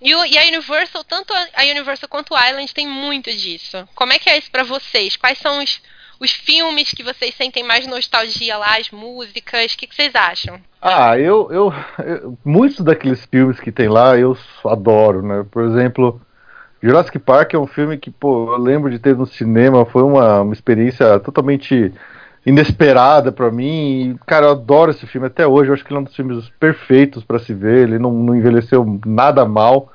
E, o, e, a Universal, tanto a Universal quanto o Island tem muito disso. Como é que é isso para vocês? Quais são os, os filmes que vocês sentem mais nostalgia lá, as músicas? O que, que vocês acham? Ah, eu, eu, eu, Muitos daqueles filmes que tem lá eu adoro, né? Por exemplo, Jurassic Park é um filme que, pô, eu lembro de ter no cinema, foi uma, uma experiência totalmente inesperada para mim. E, cara, eu adoro esse filme até hoje. Eu acho que ele é um dos filmes perfeitos para se ver. Ele não, não envelheceu nada mal.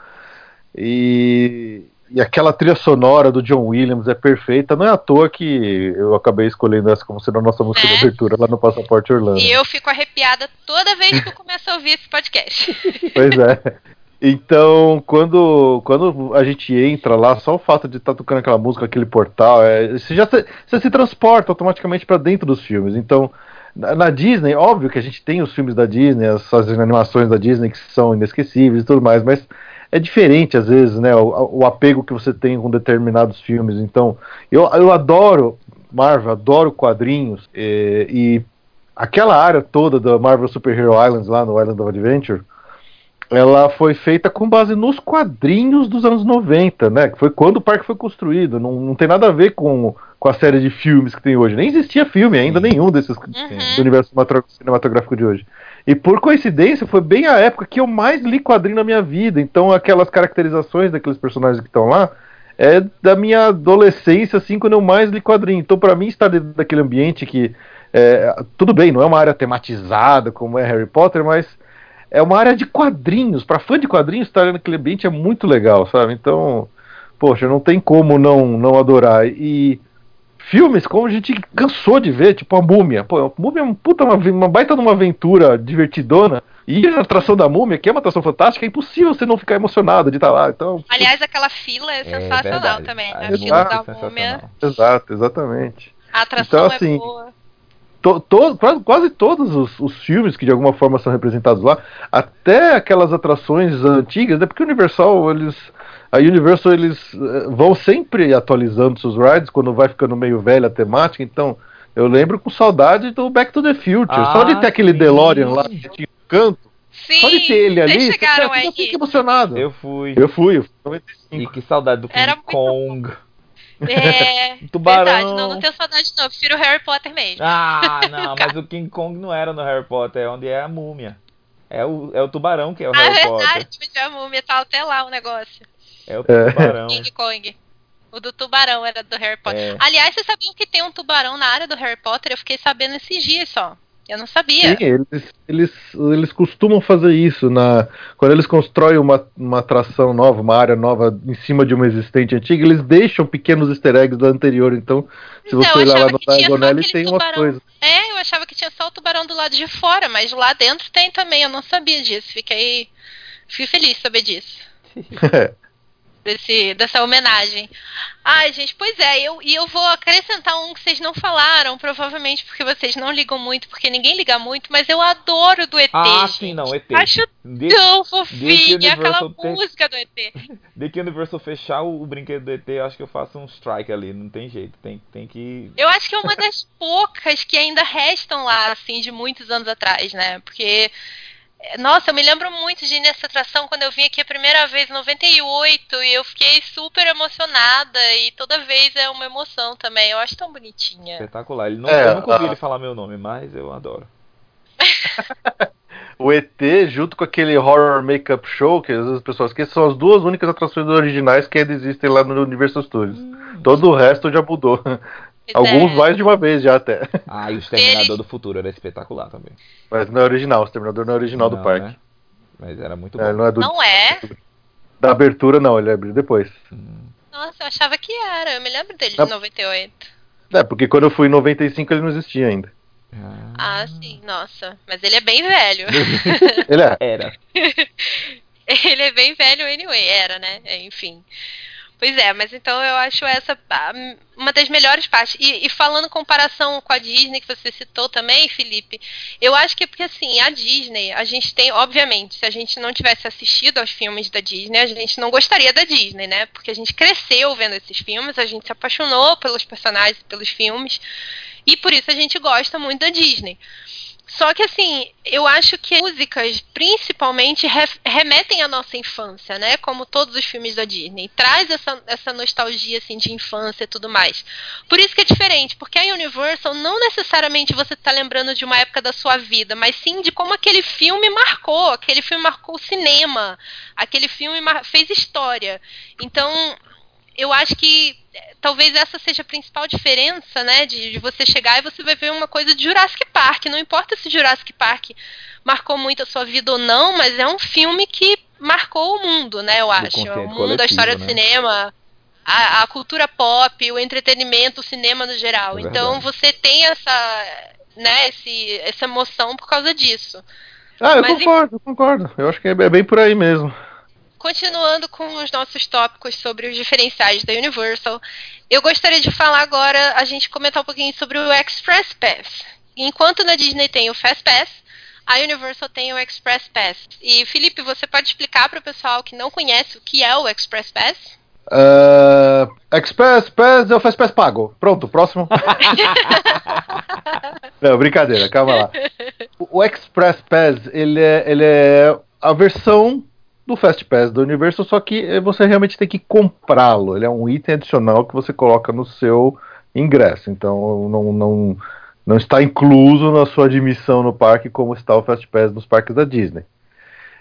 E, e aquela trilha sonora do John Williams é perfeita. Não é à toa que eu acabei escolhendo essa como sendo a nossa música é. de abertura lá no Passaporte Orlando. E eu fico arrepiada toda vez que eu começo a ouvir esse podcast. pois é. Então, quando, quando a gente entra lá, só o fato de estar tá tocando aquela música, aquele portal, é, você já se, você se transporta automaticamente para dentro dos filmes. Então, na, na, Disney, óbvio que a gente tem os filmes da Disney, as, as animações da Disney que são inesquecíveis e tudo mais, mas é diferente às vezes, né? O, o, apego que você tem com determinados filmes. Então, eu, eu adoro Marvel, adoro quadrinhos e, e aquela área toda da Marvel Super Hero Islands lá no Island of Adventure, ela foi feita com base nos quadrinhos dos anos 90, né? Que foi quando o parque foi construído. Não, não tem nada a ver com, com a série de filmes que tem hoje. Nem existia filme ainda nenhum desses uhum. do universo cinematográfico de hoje. E por coincidência, foi bem a época que eu mais li quadrinho na minha vida. Então, aquelas caracterizações daqueles personagens que estão lá é da minha adolescência, assim, quando eu mais li quadrinho. Então, para mim, estar dentro daquele ambiente que. É, tudo bem, não é uma área tematizada como é Harry Potter, mas é uma área de quadrinhos. Para fã de quadrinhos, estar naquele ambiente é muito legal, sabe? Então, poxa, não tem como não, não adorar. E filmes como a gente cansou de ver, tipo a Múmia. Pô, a Múmia é uma, puta, uma, uma baita de uma aventura divertidona. E a atração da Múmia, que é uma atração fantástica, é impossível você não ficar emocionado de estar lá. Então, Aliás, aquela fila é, é sensacional é também. Né? A, fila da Múmia. Exato, exatamente. A atração então, assim, é boa. To, to, quase, quase, todos os, os, filmes que de alguma forma são representados lá, até aquelas atrações antigas, né? Porque o Universal, eles a Universal eles eh, vão sempre atualizando seus rides quando vai ficando meio velha a temática, então eu lembro com saudade do Back to the Future. Ah, Só de ter aquele DeLorean lá que tinha um canto. Sim, Só de ter ele ali, você, você fica emocionado. Eu fui. Eu fui, eu fui. E que saudade do King Era Kong. É, tubarão. verdade, não, não tenho saudade não, eu prefiro o Harry Potter mesmo. Ah, não, mas o King Kong não era no Harry Potter, é onde é a múmia. É o, é o tubarão que é o ah, Harry é Potter. Ah, verdade, mas é a múmia, tá até lá o negócio. É o tubarão. King Kong. O do tubarão era do Harry Potter. É. Aliás, vocês sabiam que tem um tubarão na área do Harry Potter? Eu fiquei sabendo esses dias só. Eu não sabia. Sim, eles, eles, eles costumam fazer isso. Na, quando eles constroem uma, uma atração nova, uma área nova em cima de uma existente antiga, eles deixam pequenos easter eggs da anterior. Então, se você olhar lá no Diagonal, tem tubarão. umas coisas. É, eu achava que tinha só o tubarão do lado de fora, mas lá dentro tem também. Eu não sabia disso. Fiquei, fiquei feliz de saber disso. Desse, dessa homenagem. Ai, gente, pois é, eu, e eu vou acrescentar um que vocês não falaram, provavelmente porque vocês não ligam muito, porque ninguém liga muito, mas eu adoro do ET. Ah, gente. sim, não, ET. Acho de, tão fofinha aquela música do ET. De que o Universal fechar o, o, brinquedo do ET, eu acho que eu faço um strike ali, não tem jeito, tem, tem que. Eu acho que é uma das poucas que ainda restam lá, assim, de muitos anos atrás, né? Porque nossa, eu me lembro muito de ir nessa atração quando eu vim aqui a primeira vez em 98 e eu fiquei super emocionada e toda vez é uma emoção também. Eu acho tão bonitinha. Espetacular. Ele não, é, eu nunca ouvi ele falar meu nome, mas eu adoro. o ET, junto com aquele Horror Makeup Show, que às vezes as pessoas esquecem, são as duas únicas atrações originais que ainda existem lá no Universal Studios. Hum, Todo o resto já mudou. Alguns é. mais de uma vez já até. Ah, e o Exterminador Ele... do Futuro era espetacular também. Mas não é original, o Exterminador não é original não, do parque. Né? Mas era muito é, bom. É, não é, do... não é? Da abertura não, ele abriu depois. Hum. Nossa, eu achava que era. Eu me lembro dele de 98. É, porque quando eu fui em 95 ele não existia ainda. Ah. ah, sim, nossa. Mas ele é bem velho. ele é. Era. ele é bem velho anyway, era, né? Enfim. Pois é, mas então eu acho essa uma das melhores partes. E, e, falando comparação com a Disney, que você citou também, Felipe, eu acho que é porque assim, a Disney, a gente tem, obviamente, se a gente não tivesse assistido aos filmes da Disney, a gente não gostaria da Disney, né? Porque a gente cresceu vendo esses filmes, a gente se apaixonou pelos personagens, pelos filmes, e por isso a gente gosta muito da Disney. Só que assim, eu acho que músicas principalmente remetem à nossa infância, né? Como todos os filmes da Disney. Traz essa, essa nostalgia assim de infância e tudo mais. Por isso que é diferente, porque a Universal não necessariamente você está lembrando de uma época da sua vida, mas sim de como aquele filme marcou, aquele filme marcou o cinema, aquele filme fez história. Então, eu acho que é, talvez essa seja a principal diferença, né? De, de, você chegar e você vai ver uma coisa de Jurassic Park. Não importa se Jurassic Park marcou muito a sua vida ou não, mas é um filme que marcou o mundo, né? Eu acho. O mundo, a história né? do cinema, a, a, cultura pop, o entretenimento, o cinema no geral. É então você tem essa, né, esse, essa emoção por causa disso. Ah, eu mas, concordo, eu concordo. Eu acho que é bem por aí mesmo. Continuando com os nossos tópicos sobre os diferenciais da Universal, eu gostaria de falar agora, a gente comentar um pouquinho sobre o Express Pass. Enquanto na Disney tem o Fast Pass, a Universal tem o Express Pass. E Felipe, você pode explicar para o pessoal que não conhece o que é o Express Pass? Uh, Express Pass é o Fast Pass pago. Pronto, próximo. não, brincadeira, calma lá. O Express Pass, ele é, ele é a versão do Fast Pass do Universo, só que você realmente tem que comprá-lo. Ele é um item adicional que você coloca no seu ingresso. Então não, não, não está incluso na sua admissão no parque como está o Fast Pass nos parques da Disney.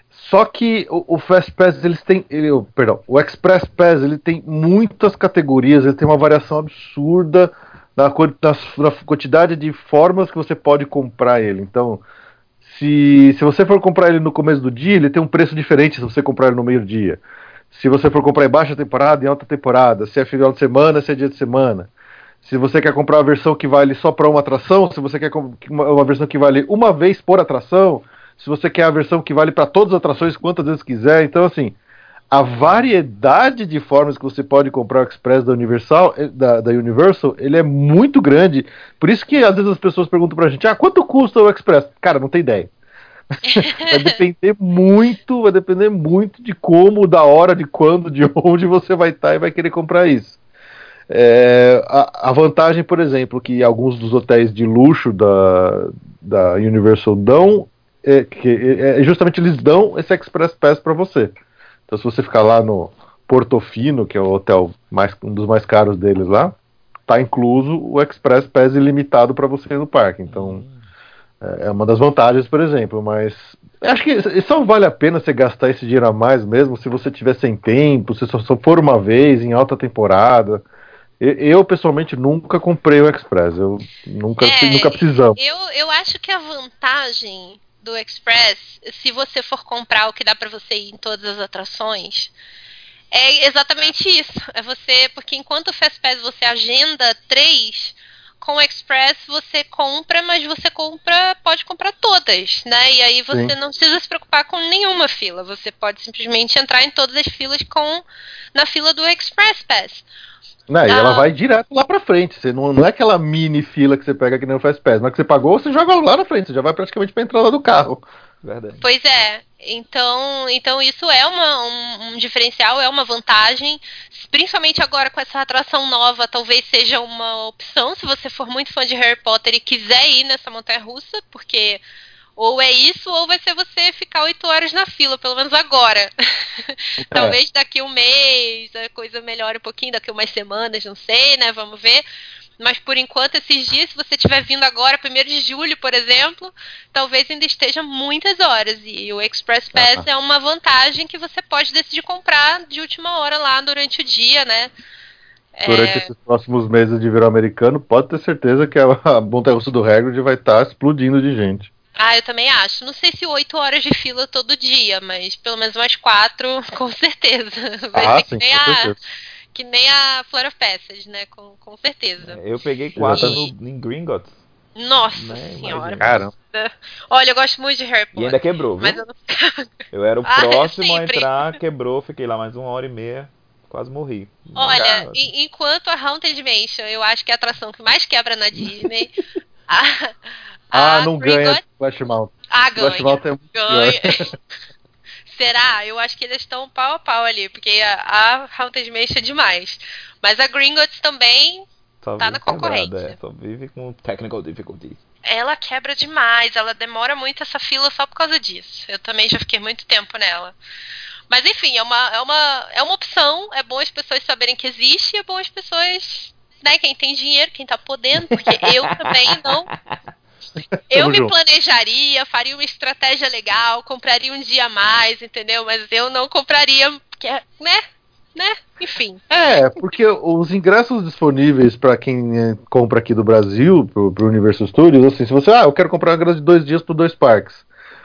Só que o, o Fast Pass eles têm, ele, perdão, o Express Pass ele tem muitas categorias, ele tem uma variação absurda na, na, na quantidade de formas que você pode comprar ele. Então se, se você for comprar ele no começo do dia, ele tem um preço diferente se você comprar ele no meio-dia. Se você for comprar em baixa temporada, em alta temporada, se é final de semana, se é dia de semana. Se você quer comprar a versão que vale só para uma atração, se você quer uma versão que vale uma vez por atração, se você quer a versão que vale para todas as atrações quantas vezes quiser. Então, assim, a variedade de formas que você pode comprar o Express da Universal, eh, da, da, Universal, ele é muito grande. Por isso que às vezes as pessoas perguntam pra gente, ah, quanto custa o Express? Cara, não tem ideia. vai depender muito, vai depender muito de como, da hora, de quando, de onde você vai estar e vai querer comprar isso. É, a, a, vantagem, por exemplo, que alguns dos hotéis de luxo da, da Universal dão é que é, é justamente eles dão esse Express Pass para você. Então, se você ficar lá no Portofino, que é o hotel mais, um dos mais caros deles lá, tá incluso o Express Pass ilimitado para você ir no parque. Então, é, é uma das vantagens, por exemplo. Mas acho que só vale a pena você gastar esse dinheiro a mais mesmo se você tiver sem tempo, se só for uma vez em alta temporada. Eu, pessoalmente, nunca comprei o Express. Eu nunca, é, nunca precisamos. Eu, eu acho que a vantagem do Express, se você for comprar o que dá para você ir em todas as atrações, é exatamente isso. É você, porque enquanto o Fastpass você agenda três, com o Express você compra, mas você compra, pode comprar todas, né? E aí você Sim. não precisa se preocupar com nenhuma fila. Você pode simplesmente entrar em todas as filas com na fila do Express Pass. Não, e ela ah. vai direto lá pra frente. Você não, não é aquela mini fila que você pega que nem o Fast Pass. Mas que você pagou, você joga lá na frente. Você já vai praticamente pra entrada do carro. Verdade. Pois é. Então, então isso é uma, um, um, diferencial, é uma vantagem. Principalmente agora com essa atração nova, talvez seja uma opção se você for muito fã de Harry Potter e quiser ir nessa montanha russa, porque ou é isso, ou vai ser você ficar oito horas na fila, pelo menos agora. É. Talvez daqui um mês a coisa melhore um pouquinho, daqui umas semanas, não sei, né? Vamos ver. Mas por enquanto, esses dias, se você estiver vindo agora, 1 de julho, por exemplo, talvez ainda esteja muitas horas. E o Express Pass é uma vantagem que você pode decidir comprar de última hora lá durante o dia, né? Durante é... esses próximos meses de verão americano, pode ter certeza que a montanha russa do Hagrid vai estar explodindo de gente. Ah, eu também acho. Não sei se oito horas de fila todo dia, mas pelo menos umas quatro, com certeza. Vai ah, ser sim, que, nem a, que nem a Flora Passage, né? Com, com certeza. É, eu peguei quatro no, em Gringotts. Nossa Né, senhora. Caramba. Olha, eu gosto muito de Harry E Potter. ainda quebrou, viu? Mas eu não. Eu era o Ah, próximo a sempre. entrar, quebrou, fiquei lá mais uma hora e meia, quase morri. Olha, Cara, e- enquanto a Haunted Mansion, eu acho que é a atração que mais quebra na Disney. a, Ah, a não ganha Flash Mountain. Ah, Flash ganha. Mountain é muito pior. Ganha. Será? Eu acho que eles estão pau a pau ali, porque a, a Haunted Mansion é demais. Mas a Gringotts também, só tá na concorrência. quebrada, é, só vive com technical difficulties. ela quebra demais. Ela demora muito essa fila só por causa disso. Eu também já fiquei muito tempo nela. Mas enfim, é uma, é uma, é uma opção. É bom as pessoas saberem que existe. É bom as pessoas, né, quem tem dinheiro, quem tá podendo, porque eu também não Eu Tamo me junto. planejaria, faria uma estratégia legal, compraria um dia a mais, entendeu? Mas eu não compraria, porque, né? Né? Enfim. É, porque os ingressos disponíveis para quem eh, compra aqui do Brasil, pro, pro Universal Studios, assim, se você, ah, eu quero comprar um ingresso de dois dias por dois parques.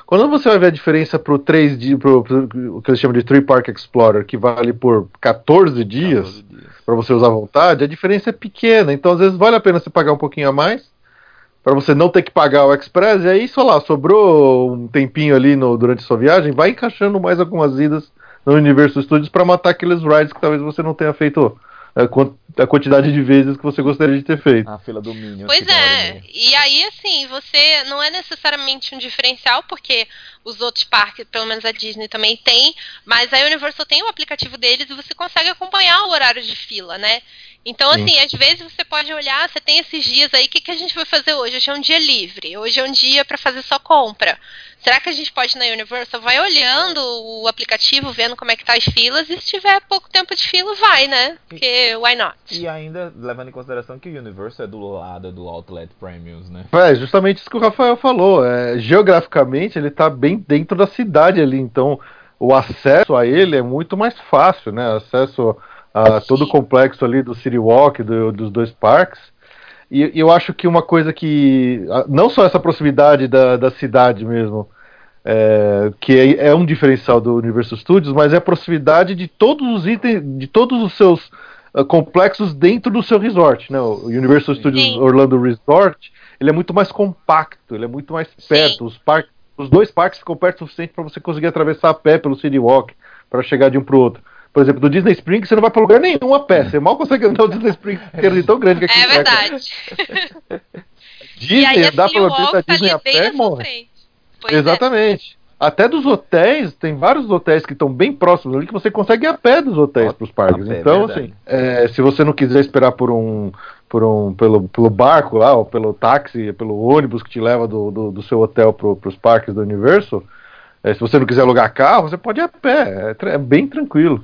Quando você vai ver a diferença pro três dias, pro, pro- o que eles chamam de Three Park Explorer, que vale por 14 dias, 14 dias. para você usar à vontade, a diferença é pequena. Então, às vezes, vale a pena você pagar um pouquinho a mais, para você não ter que pagar o Express, e aí, sei lá, sobrou um tempinho ali no, durante a sua viagem, vai encaixando mais algumas idas no Universal Studios para matar aqueles rides que talvez você não tenha feito a, quan- a quantidade de vezes que você gostaria de ter feito. A fila do Minions. Pois é. meia. E aí, assim, você não é necessariamente um diferencial, porque os outros parques, pelo menos a Disney também tem, mas a Universal tem o aplicativo deles e você consegue acompanhar o horário de fila, né? Então, Sim. assim, às vezes você pode olhar, você tem esses dias aí, o que, que a gente vai fazer hoje? Hoje é um dia livre, hoje é um dia para fazer só compra. Será que a gente pode ir na Universal? Vai olhando o aplicativo, vendo como é que tá as filas, e se tiver pouco tempo de fila, vai, né? Porque why not? E ainda levando em consideração que o Universal é do lado do Outlet Premiums, né? É, justamente isso que o Rafael falou. É, geograficamente, ele está bem dentro da cidade ali, então o acesso a ele é muito mais fácil, né? Acesso a todo o complexo ali do City Walk, do- dos dois parques. E e eu acho que uma coisa que. ah, Não só essa proximidade da, da cidade mesmo, é, que é, é um diferencial do Universal Studios, mas é a proximidade de todos os itens, de todos os seus ah, complexos dentro do seu resort, né? O Universal Studios Sim. Orlando Resort, ele é muito mais compacto, ele é muito mais perto. Os, parques, os dois parques ficam perto o suficiente para você conseguir atravessar a pé pelo City Walk para chegar de um pro outro. Por exemplo, do Disney Springs você não vai para lugar nenhum a pé, você mal consegue andar o Disney Springs, ele é tão grande que aqui É verdade. Disney, e dá pra andar Walk da Disney a pé, morre. é. Exatamente. Até dos hotéis, tem vários hotéis que estão bem próximos ali que você consegue ir a pé dos hotéis para os parques. pé, então, verdade. assim, é, se você não quiser esperar por um, por um pelo, pelo barco lá, ou pelo táxi, pelo ônibus que te leva do, do, do seu hotel para os parques do Universo, é, se você não quiser alugar carro, você pode ir a pé. É, é bem tranquilo.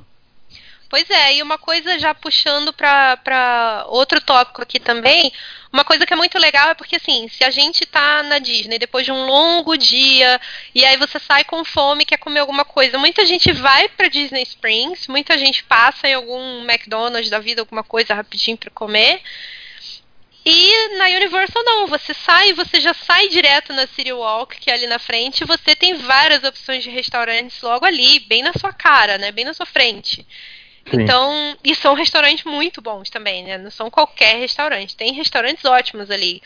Pois é, e uma coisa já puxando pra outro tópico aqui também, uma coisa que é muito legal é porque assim, se a gente tá na Disney depois de um longo dia, e aí você sai com fome, quer comer alguma coisa, muita gente vai pra Disney Springs, muita gente passa em algum McDonald's da vida, alguma coisa rapidinho pra comer. E na Universal não, você sai, você já sai direto na City Walk, que é ali na frente, você tem várias opções de restaurantes logo ali, bem na sua cara, né? Bem na sua frente. Sim. Então, e são restaurantes muito bons também, né? Não são qualquer restaurante. Tem restaurantes ótimos ali.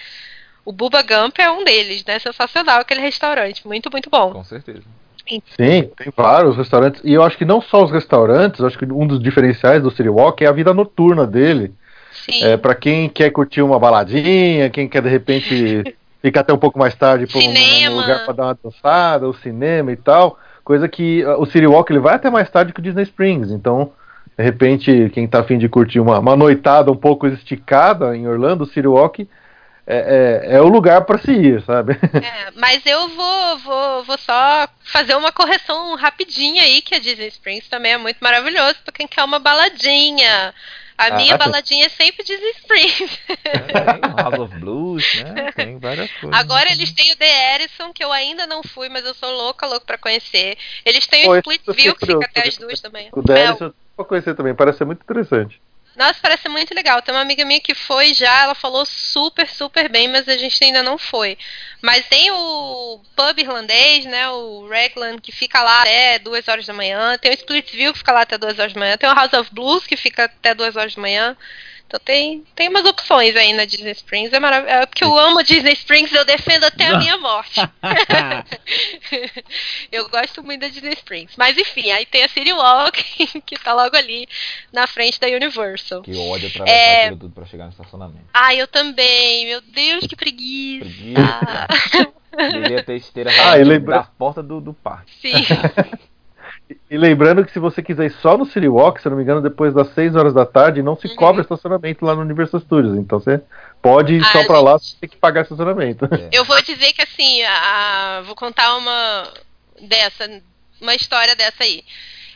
O Bubba Gump é um deles, né? Sensacional aquele restaurante. Muito, muito bom. Com certeza. Sim, tem vários restaurantes. E eu acho que não só os restaurantes, eu acho que um dos diferenciais do City Walk é a vida noturna dele. Sim. É, para quem quer curtir uma baladinha, quem quer de repente ficar até um pouco mais tarde por um, Cinema. um lugar para dar uma dançada, o cinema e tal, coisa que uh, o City Walk ele vai até mais tarde que o Disney Springs, então de repente quem tá afim de curtir uma, uma noitada um pouco esticada em Orlando, o City Walk é, é, é o lugar para se ir, sabe? É, mas eu vou, vou, vou só fazer uma correção rapidinha aí, que a Disney Springs também é muito maravilhoso pra quem quer uma baladinha. A Ah, minha baladinha é sempre Disney Springs. É, tem House of Blues, né? Tem várias coisas. Agora eles têm o The Edison, que eu ainda não fui, mas eu sou louca, louca pra conhecer. Eles têm Pô, o esse Split eu fiquei View, que fica até as duas também. O É, Dennis vou conhecer também, parece ser muito interessante. Nossa, parece muito legal. Tem uma amiga minha que foi já, ela falou super, super bem, mas a gente ainda não foi. Mas tem o pub irlandês, né? O Raglan, que fica lá até duas horas da manhã. Tem o Splitsville, que fica lá até duas horas da manhã. Tem o House of Blues, que fica até duas horas da manhã. Então tem, tem umas opções aí na Disney Springs. É maravilhoso. É porque eu amo Disney Springs, eu defendo até a minha morte. eu gosto muito da Disney Springs. Mas enfim, aí tem a City Walk, que tá logo ali na frente da Universal. Que ódio atravessar é... aquilo tudo pra chegar no estacionamento. Ah, eu também. Meu Deus, que preguiça. Preguiça. Devia ter esteira ah, lembra... da porta do, do parque. Sim. E lembrando que se você quiser ir só no City Walk, se não me engano, depois das 6 horas da tarde, não se uhum. cobra estacionamento lá no Universal Studios. Então você pode ir ah, só pra lá, você tem que pagar estacionamento. É. Eu vou dizer que assim, a, vou contar uma dessa, uma história dessa aí.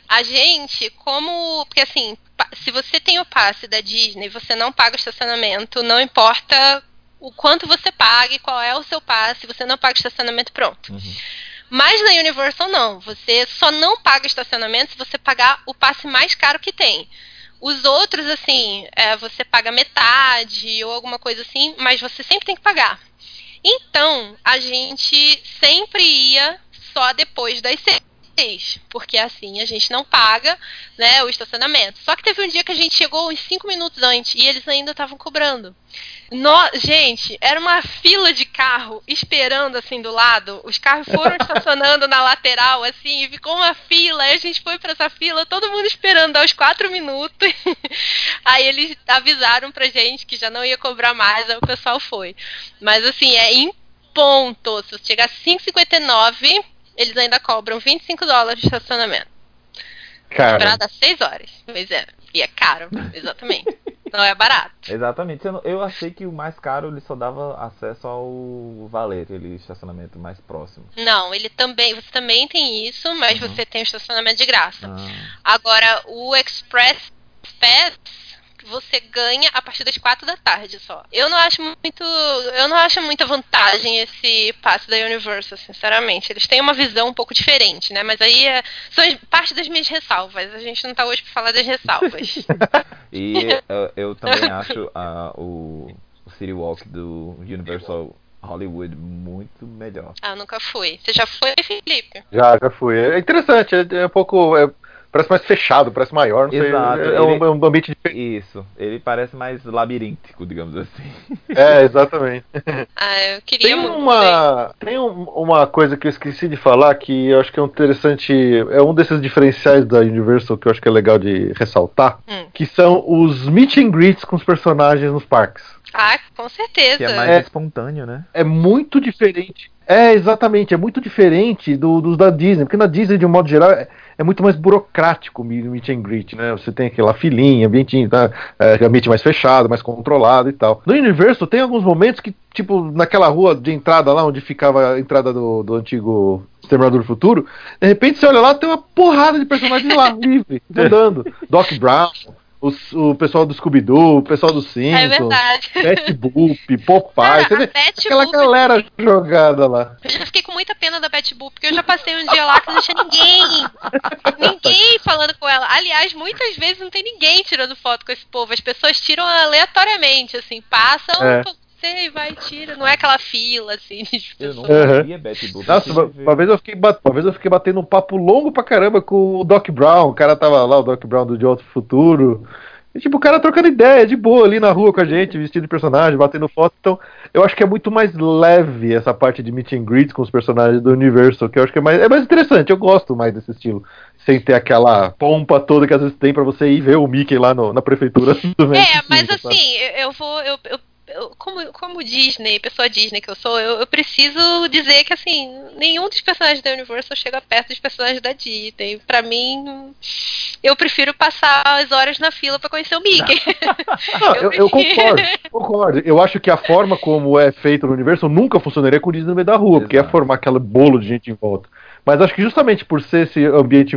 A gente, como. Porque assim, se você tem o passe da Disney você não paga o estacionamento, não importa o quanto você pague, qual é o seu passe, você não paga o estacionamento, pronto. Uhum. Mas na Universal não. Você só não paga estacionamento se você pagar o passe mais caro que tem. Os outros, assim, é, você paga metade ou alguma coisa assim, mas você sempre tem que pagar. Então, a gente sempre ia só depois das seis porque assim a gente não paga né, o estacionamento. Só que teve um dia que a gente chegou uns 5 minutos antes e eles ainda estavam cobrando. No, gente, era uma fila de carro esperando assim do lado. Os carros foram estacionando na lateral, assim, e ficou uma fila. Aí a gente foi para essa fila, todo mundo esperando aos quatro minutos. aí eles avisaram pra gente que já não ia cobrar mais, aí o pessoal foi. Mas assim, é em ponto. Se você chegar a 5,59 eles ainda cobram 25 dólares de estacionamento. Cara. Esperado 6 horas. Pois é. E é caro, exatamente. Não é barato. Exatamente. Eu achei que o mais caro ele só dava acesso ao valer, aquele estacionamento mais próximo. Não, ele também. Você também tem isso, mas uhum. você tem o estacionamento de graça. Ah. Agora, o Express Pass você ganha a partir das quatro da tarde só. Eu não acho muito, eu não acho muita vantagem esse passe da Universal, sinceramente. Eles têm uma visão um pouco diferente, né? Mas aí é, são parte das minhas ressalvas. A gente não tá hoje para falar das ressalvas. e eu, eu, também acho uh, o, o City Walk do Universal Hollywood muito melhor. Ah, nunca fui. Você já foi, Felipe? Já, já fui. É interessante, é, é um pouco. É parece mais fechado, parece maior, não Exato. sei. É, um, é um ambiente diferente. Isso, ele parece mais labiríntico, digamos assim. É, exatamente. ah, eu queria tem uma Tem um, uma coisa que eu esqueci de falar que eu acho que é um interessante. É um desses diferenciais da Universal que eu acho que é legal de ressaltar, hum. que são os meet and greets com os personagens nos parques. Ah, com certeza. Que é mais é, espontâneo, né? É muito diferente. É, exatamente, é muito diferente dos do da Disney, porque na Disney, de um modo geral, é, é muito mais burocrático o meet and greet, né? Você tem aquela filinha, ambiente, tá? é, ambiente mais fechado, mais controlado e tal. No Universo tem alguns momentos que, tipo, naquela rua de entrada lá, onde ficava a entrada do, do antigo Exterminador do Futuro, de repente você olha lá, tem uma porrada de personagens lá, livre, andando. Doc Brown, o, o pessoal do Scooby-Doo, o pessoal do Simpsons, é verdade. Betty Boop, Popeye, você vê aquela Boop, galera jogada lá. Eu já fiquei com muita pena da Betty Boop, porque eu já passei um dia lá que não tinha ninguém. ninguém falando com ela. Aliás, muitas vezes não tem ninguém tirando foto com esse povo. As pessoas tiram aleatoriamente, assim, passam, é você vai, tira. Não é aquela fila, assim, de Eu não sabia Betty Boop. Nossa, uma, uma, vez eu fiquei, uma vez eu fiquei batendo um papo longo pra caramba com o Doc Brown. O cara tava lá, o Doc Brown do De Outro Futuro. E, tipo, o cara trocando ideia, de boa, ali na rua com a gente, vestido de personagem, batendo foto. Então, eu acho que é muito mais leve essa parte de meet and greet com os personagens do universo, que eu acho que é mais, é mais interessante. Eu gosto mais desse estilo. Sem ter aquela pompa toda que às vezes tem para você ir ver o Mickey lá no, na prefeitura do É, mas assim, eu vou. Eu, eu eu, como, como Disney, pessoa Disney que eu sou, eu, eu, preciso dizer que, assim, nenhum dos personagens da Universal chega perto dos personagens da Disney. Pra mim, eu prefiro passar as horas na fila para conhecer o Mickey. eu, eu, eu, concordo, concordo. Eu acho que a forma como é feito no Universal nunca funcionaria com o Disney no meio da rua, Exato. porque ia formar aquele bolo de gente em volta. Mas acho que justamente por ser esse ambiente,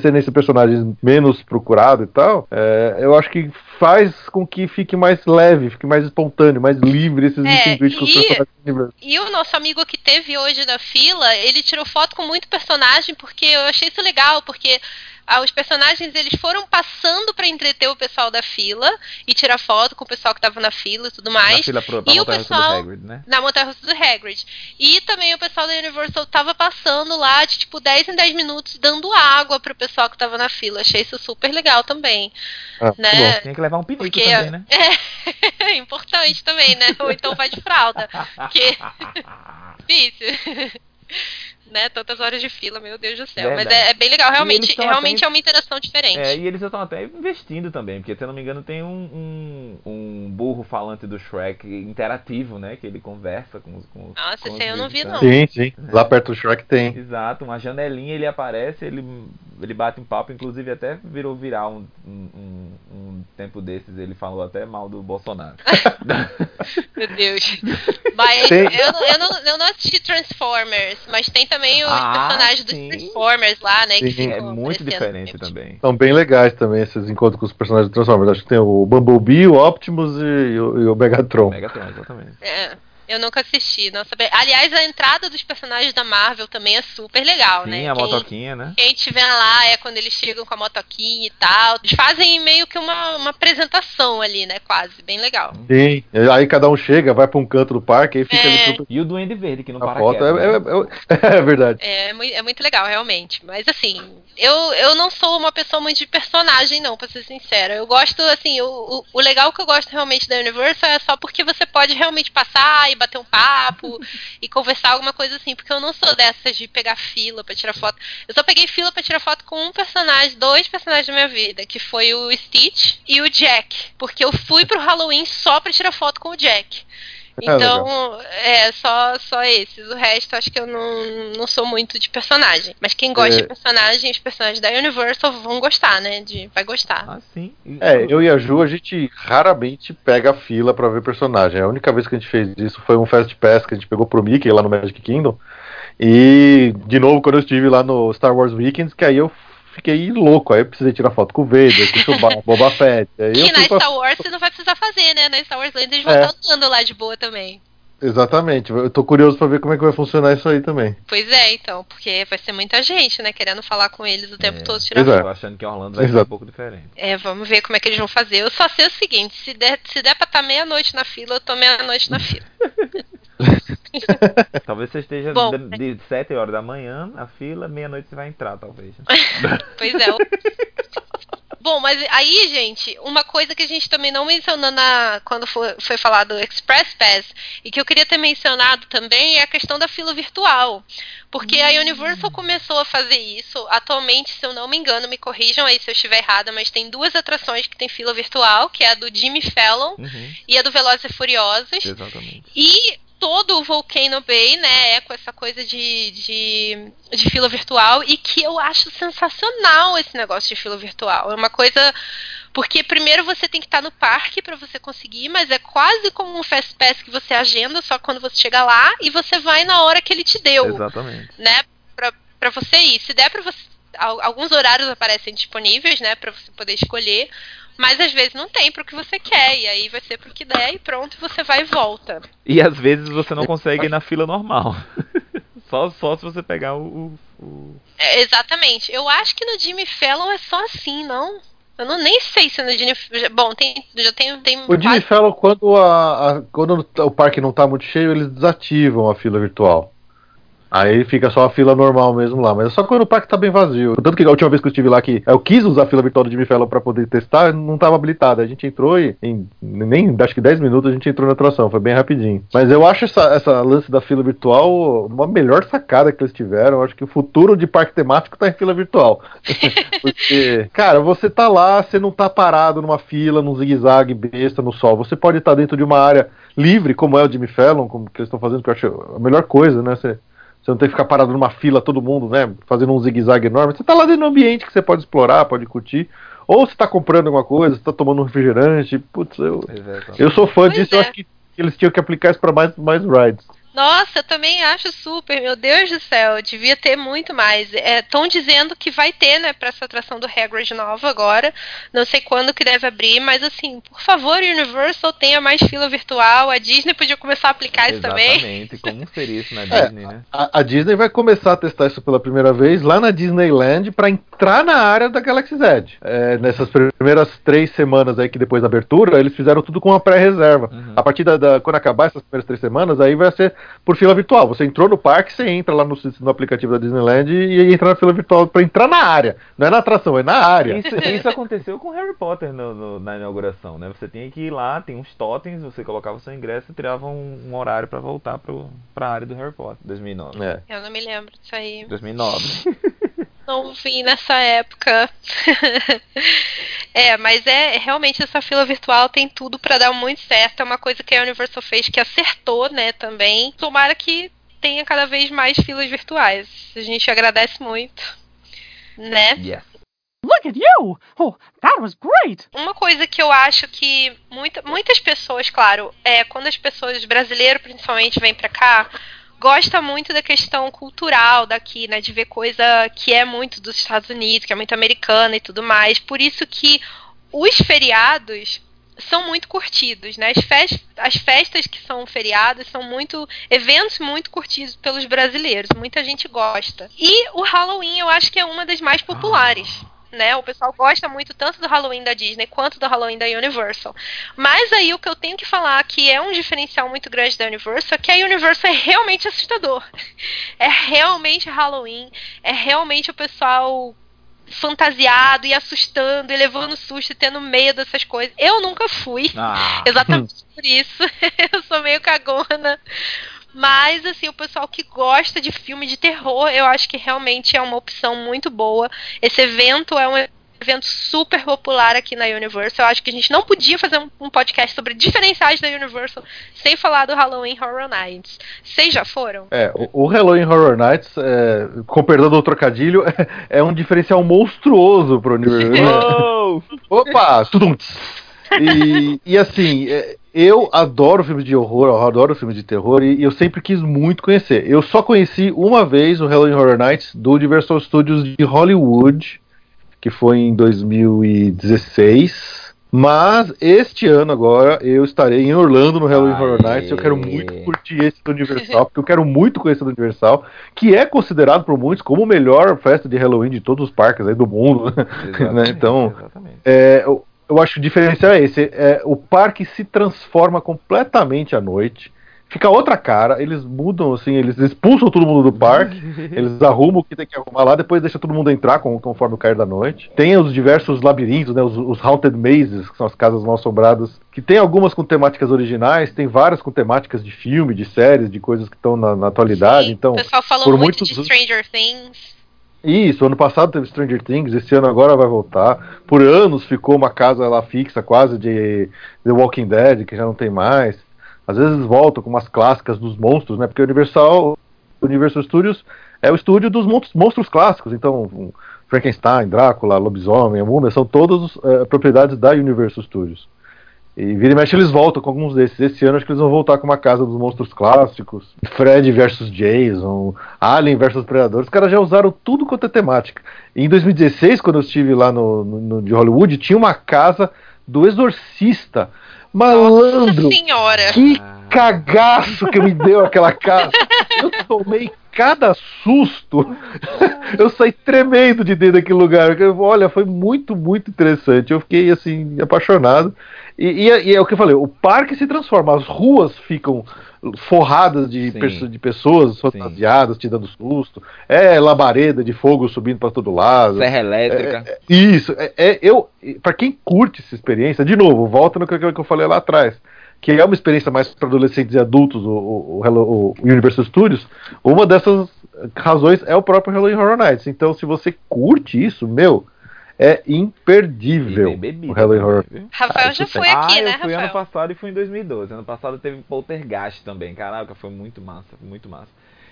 ser esse personagem menos procurado e tal, é, eu acho que faz com que fique mais leve, fique mais espontâneo, mais livre esses é, e, e o nosso amigo que teve hoje na fila, ele tirou foto com muito personagem, porque eu achei isso legal, porque ah, os personagens eles foram passando para entreter o pessoal da fila e tirar foto com o pessoal que tava na fila e tudo mais. Na fila pro, e o pessoal Hagrid, né? na montanha do Hagrid. E também o pessoal da Universal tava passando lá de tipo 10 em 10 minutos dando água pro pessoal que tava na fila. Achei isso super legal também. Ah, né? muito bom. Tinha que levar um pinico Porque também, né? é importante também, né? Ou então vai de fralda. Porque difícil. Né? Tantas horas de fila, meu Deus do céu. Mas Verdade. é, é bem legal, realmente, realmente até- é uma interação diferente. É, e eles estão até investindo também, porque se eu não me engano tem um, um, um burro falante do Shrek interativo, né? Que ele conversa com os. Com, os- Nossa, com esse os aí eu não vi, não. Sim, sim. Lá perto do Shrek tem. Exato, uma janelinha ele aparece, ele, ele bate um papo, inclusive até virou viral um, um, um- um tempo desses, ele falou até mal do Bolsonaro. Meu Deus. Mas Tem- eu, não- eu, não, eu não assisti Transformers, mas tem também os Ah, personagens dos sim. Transformers lá, né? Que Sim. ficam é muito diferente também. São bem legais também esses encontros com os personagens do Transformers. Acho que tem o Bumblebee, o Optimus e, o, e o Megatron. Megatron, exatamente. É, eu nunca assisti. Não sabia. Aliás, a entrada dos personagens da Marvel também é super legal, Sim, né? a Quem- motoquinha, né? Quem tiver lá é quando eles chegam com a motoquinha e tal. Eles fazem meio que uma, uma apresentação ali, né? Quase. Bem legal. Sim. Aí cada um chega, vai pra um canto do parque, aí fica É. ali super E o Duende Verde, que não a para foto. É, né? é- é- é verdade. É, mui- é muito legal, realmente. Mas assim, eu, eu não sou uma pessoa muito de personagem, não, pra ser sincera. Eu gosto, assim, o, o, o legal que eu gosto realmente da Universal é só porque você pode realmente passar e bater um papo e conversar alguma coisa assim. Porque eu não sou dessas de pegar fila pra tirar foto. Eu só peguei fila pra tirar foto com um personagem, dois personagens da minha vida, que foi o Stitch e o Jack. Porque eu fui pro Halloween só pra tirar foto com o Jack. Ah, Então, é, só, só esses. O resto, acho que eu não, não sou muito de personagem. Mas quem gosta É. de personagem, os personagens da Universal vão gostar, né? De, vai gostar. Ah, sim. É, eu e a Ju, a gente raramente pega a fila pra ver personagem. A única vez que a gente fez isso foi um Fast Pass que a gente pegou pro Mickey lá no Magic Kingdom. E, de novo, quando eu estive lá no Star Wars Weekends, que aí eu fiquei louco. Aí eu precisei tirar foto com o Vader, com o Chewbacca, Boba Fett. Aí eu Que na Star Wars você não vai precisar fazer, né? Na Star Wars Land eles vão É. estar andando lá de boa também. Exatamente. Eu tô curioso pra ver como é que vai funcionar isso aí também. Pois é, então, porque vai ser muita gente, né? Querendo falar com eles o tempo É. todo, tirar Pois é. Tô achando que Orlando vai ser Exato. um pouco diferente. É, vamos ver como é que eles vão fazer. Eu só sei o seguinte, se der, se der pra estar meia-noite na fila, eu tô meia-noite na fila. Talvez você esteja Bom, de, de 7 horas da manhã na fila, meia-noite você vai entrar, talvez. Pois é. Bom, mas aí, gente, uma coisa que a gente também não mencionou na, quando foi, foi falado do Express Pass e que eu queria ter mencionado também é a questão da fila virtual. Porque a Universal começou a fazer isso. Atualmente, se eu não me engano, me corrijam aí se eu estiver errada, mas tem duas atrações que tem fila virtual, que é a do Jimmy Fallon Uhum, e a do Velozes e Furiosos. exatamente. E todo o Volcano Bay, né, é com essa coisa de, de, de fila virtual e que eu acho sensacional esse negócio de fila virtual. É uma coisa. Porque primeiro você tem que estar no parque para você conseguir, mas é quase como um Fast Pass que você agenda só quando você chega lá e você vai na hora que ele te deu Exatamente. né, pra, pra você ir. Se der pra você. al- Alguns horários aparecem disponíveis, né, pra você poder escolher, mas às vezes não tem pro que você quer, e aí vai ser pro que der e pronto, você vai e volta. E às vezes você não consegue ir na fila normal. só, só se você pegar o. o- É, exatamente. Eu acho que no Jimmy Fallon é só assim, não? Eu não, nem sei se no Jimmy. Bom, tem, já tem. tem O Jimmy quase- Fallon, quando, a, a- quando o parque não tá muito cheio, eles desativam a fila virtual. Aí fica só a fila normal mesmo lá, mas é só quando o parque tá bem vazio. Tanto que a última vez que eu estive lá, que eu quis usar a fila virtual do Jimmy Fallon pra poder testar, não tava habilitada. A gente entrou e em nem acho que 10 minutos a gente entrou na atração, foi bem rapidinho. Mas eu acho essa, essa lance da fila virtual uma melhor sacada que eles tiveram. Eu acho que o futuro de parque temático tá em fila virtual. Porque, cara, você tá lá, você não tá parado numa fila, num zigue-zague besta no sol. Você pode estar dentro de uma área livre, como é o Jimmy Fallon, como que eles estão fazendo, que eu acho a melhor coisa, né? Você, você não tem que ficar parado numa fila, todo mundo, né? Fazendo um zigue-zague enorme. Você tá lá dentro do ambiente que você pode explorar, pode curtir. Ou você tá comprando alguma coisa, você tá tomando um refrigerante. Putz, eu, eu sou fã Pois disso, eu é. acho que eles tinham que aplicar isso pra mais, mais rides. Nossa, eu também acho super. Meu Deus do céu, devia ter muito mais. Estão é, dizendo que vai ter, né, para essa atração do Hagrid nova agora. Não sei quando que deve abrir, mas assim, por favor, Universal tenha mais fila virtual. A Disney podia começar a aplicar isso também. Exatamente. Como seria isso na é, Disney, né? A, a, Disney vai começar a testar isso pela primeira vez lá na Disneyland para entrar na área da Galaxy Z. É, nessas primeiras três semanas aí que depois da abertura, eles fizeram tudo com uma pré-reserva. Uhum. A partir da, da, quando acabar essas primeiras três semanas, aí vai ser por fila virtual. Você entrou no parque, você entra lá no, no aplicativo da Disneyland e, e entra na fila virtual para entrar na área. Não é na atração, é na área. Isso, isso aconteceu com Harry Potter no, no, na inauguração, né? Você tinha que ir lá, tem uns totens, você colocava o seu ingresso e tirava um, um horário para voltar para a área do Harry Potter, 2009. É. Eu não me lembro disso aí. 2009. não vim nessa época. é, mas é realmente essa fila virtual tem tudo para dar muito certo. É uma coisa que a Universal fez que acertou, né, também. Tomara que tenha cada vez mais filas virtuais. A gente agradece muito, né? Yes. Look at you! Oh, that was great! Uma coisa que eu acho que muita, muitas pessoas, claro, é quando as pessoas brasileiras principalmente vêm para cá, gosta muito da questão cultural daqui, né? De ver coisa que é muito dos Estados Unidos, que é muito americana e tudo mais. Por isso que os feriados são muito curtidos, né? As, fest as festas que são feriados são muito eventos muito curtidos pelos brasileiros. Muita gente gosta. E o Halloween eu acho que é uma das mais populares né? O pessoal gosta muito tanto do Halloween da Disney quanto do Halloween da Universal. Mas aí o que eu tenho que falar que é um diferencial muito grande da Universal é que a Universal é realmente assustador. É realmente Halloween, é realmente o pessoal fantasiado e assustando e levando susto e tendo medo dessas coisas. Eu nunca fui. Ah. Exatamente por isso. eu sou meio cagona. Mas, assim, o pessoal que gosta de filme de terror, eu acho que realmente é uma opção muito boa. Esse evento é um evento super popular aqui na Universal. Eu acho que a gente não podia fazer um, um podcast sobre diferenciais da Universal sem falar do Halloween Horror Nights. Vocês já foram? É, o, o Halloween Horror Nights, é, com perdão do trocadilho, é, é um diferencial monstruoso pro Universal. Opa! Tudum! E, e assim, é, eu adoro filmes de horror, eu adoro filmes de terror e eu sempre quis muito conhecer. Eu só conheci uma vez o Halloween Horror Nights do Universal Studios de Hollywood, que foi em 2016. Mas este ano agora eu estarei em Orlando no Halloween Aê. Horror Nights. Eu quero muito curtir esse do Universal, porque eu quero muito conhecer o Universal, que é considerado por muitos como a melhor festa de Halloween de todos os parques aí do mundo. né? Então, é, eu acho que o diferencial é esse. É, o parque se transforma completamente à noite. Fica outra cara, eles mudam assim, eles expulsam todo mundo do parque, eles arrumam o que tem que arrumar lá, depois deixa todo mundo entrar conforme o cair da noite. Tem os diversos labirintos, né, os, os Haunted Mazes, que são as casas mal assombradas, que tem algumas com temáticas originais, tem várias com temáticas de filme, de séries, de coisas que estão na, na atualidade. Sim, então, o pessoal falou por muito muitos... de Stranger Things. Isso, ano passado teve Stranger Things, esse ano agora vai voltar. Por anos ficou uma casa lá fixa, quase de The Walking Dead, que já não tem mais. Às vezes voltam com umas clássicas dos monstros, né? Porque Universal, Universal Studios é o estúdio dos monstros, clássicos. Então, Frankenstein, Drácula, Lobisomem, Múmia são todas é, propriedades da Universal Studios. E vira e mexe eles voltam com alguns desses. Esse ano acho que eles vão voltar com uma casa dos monstros clássicos. Fred versus Jason, Alien versus Predador. Os caras já usaram tudo quanto é temática. E em 2016, quando eu estive lá no, no, de Hollywood, tinha uma casa do Exorcista. Malandro! Nossa senhora! Que cagaço que me deu aquela casa! Eu tomei cada susto. eu saí tremendo de dentro daquele lugar. Olha, foi muito, muito interessante. Eu fiquei assim, apaixonado. E, e, é, e, é o que eu falei, o parque se transforma, as ruas ficam forradas de, de pessoas fantasiadas, te dando susto. É labareda de fogo subindo para todo lado. Serra elétrica. É, é, isso. É, é eu, para quem curte essa experiência, de novo, volta no que, que eu falei lá atrás que é uma experiência mais para adolescentes e adultos, o, o, o, o, Universal Studios, uma dessas razões é o próprio Halloween Horror Nights. Então, se você curte isso, meu, é imperdível bebida, o Halloween Horror. Rafael já foi aqui, ah, né, eu fui Rafael? ano passado e fui em 2012. Ano passado teve Poltergeist também. Caraca, foi muito massa, muito massa.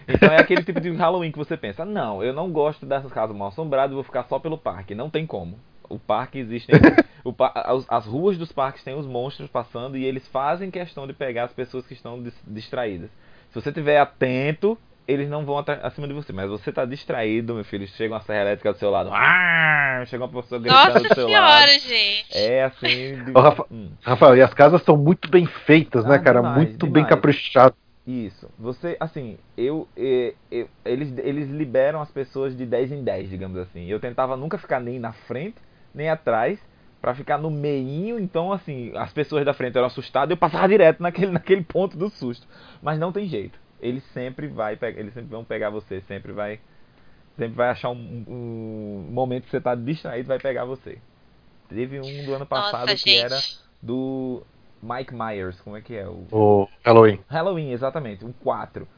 Então é aquele tipo de Halloween que você pensa, não, eu não gosto dessas casas mal assombradas, vou ficar só pelo parque. Não tem como. O parque existe. o, as, as, ruas dos parques têm os monstros passando e eles fazem questão de pegar as pessoas que estão distraídas. Se você estiver atento, eles não vão acima de você. Mas você tá distraído, meu filho. Chega uma serra elétrica do seu lado. Ah, chega uma pessoa gritando Nossa do seu lado. senhora, gente. É assim. de- Ô, Rafa- Hum. Rafael, e as casas são muito bem feitas, né, Ah, cara? demais, muito bem demais. caprichadas. Isso. Você, assim, eu, eh, eu- eles, eles liberam as pessoas de 10 em 10, digamos assim. Eu tentava nunca ficar nem na frente, nem atrás, pra ficar no meinho. Então, assim, as pessoas da frente eram assustadas, eu passava direto naquele, naquele ponto do susto. Mas não tem jeito. Eles sempre vai, eles sempre vão pegar você, sempre vai, sempre vai achar um, um momento que você tá distraído, vai pegar você. Teve um do ano passado Nossa, que gente. era do Mike Myers, como é que é o O Halloween. Halloween, exatamente, um 4.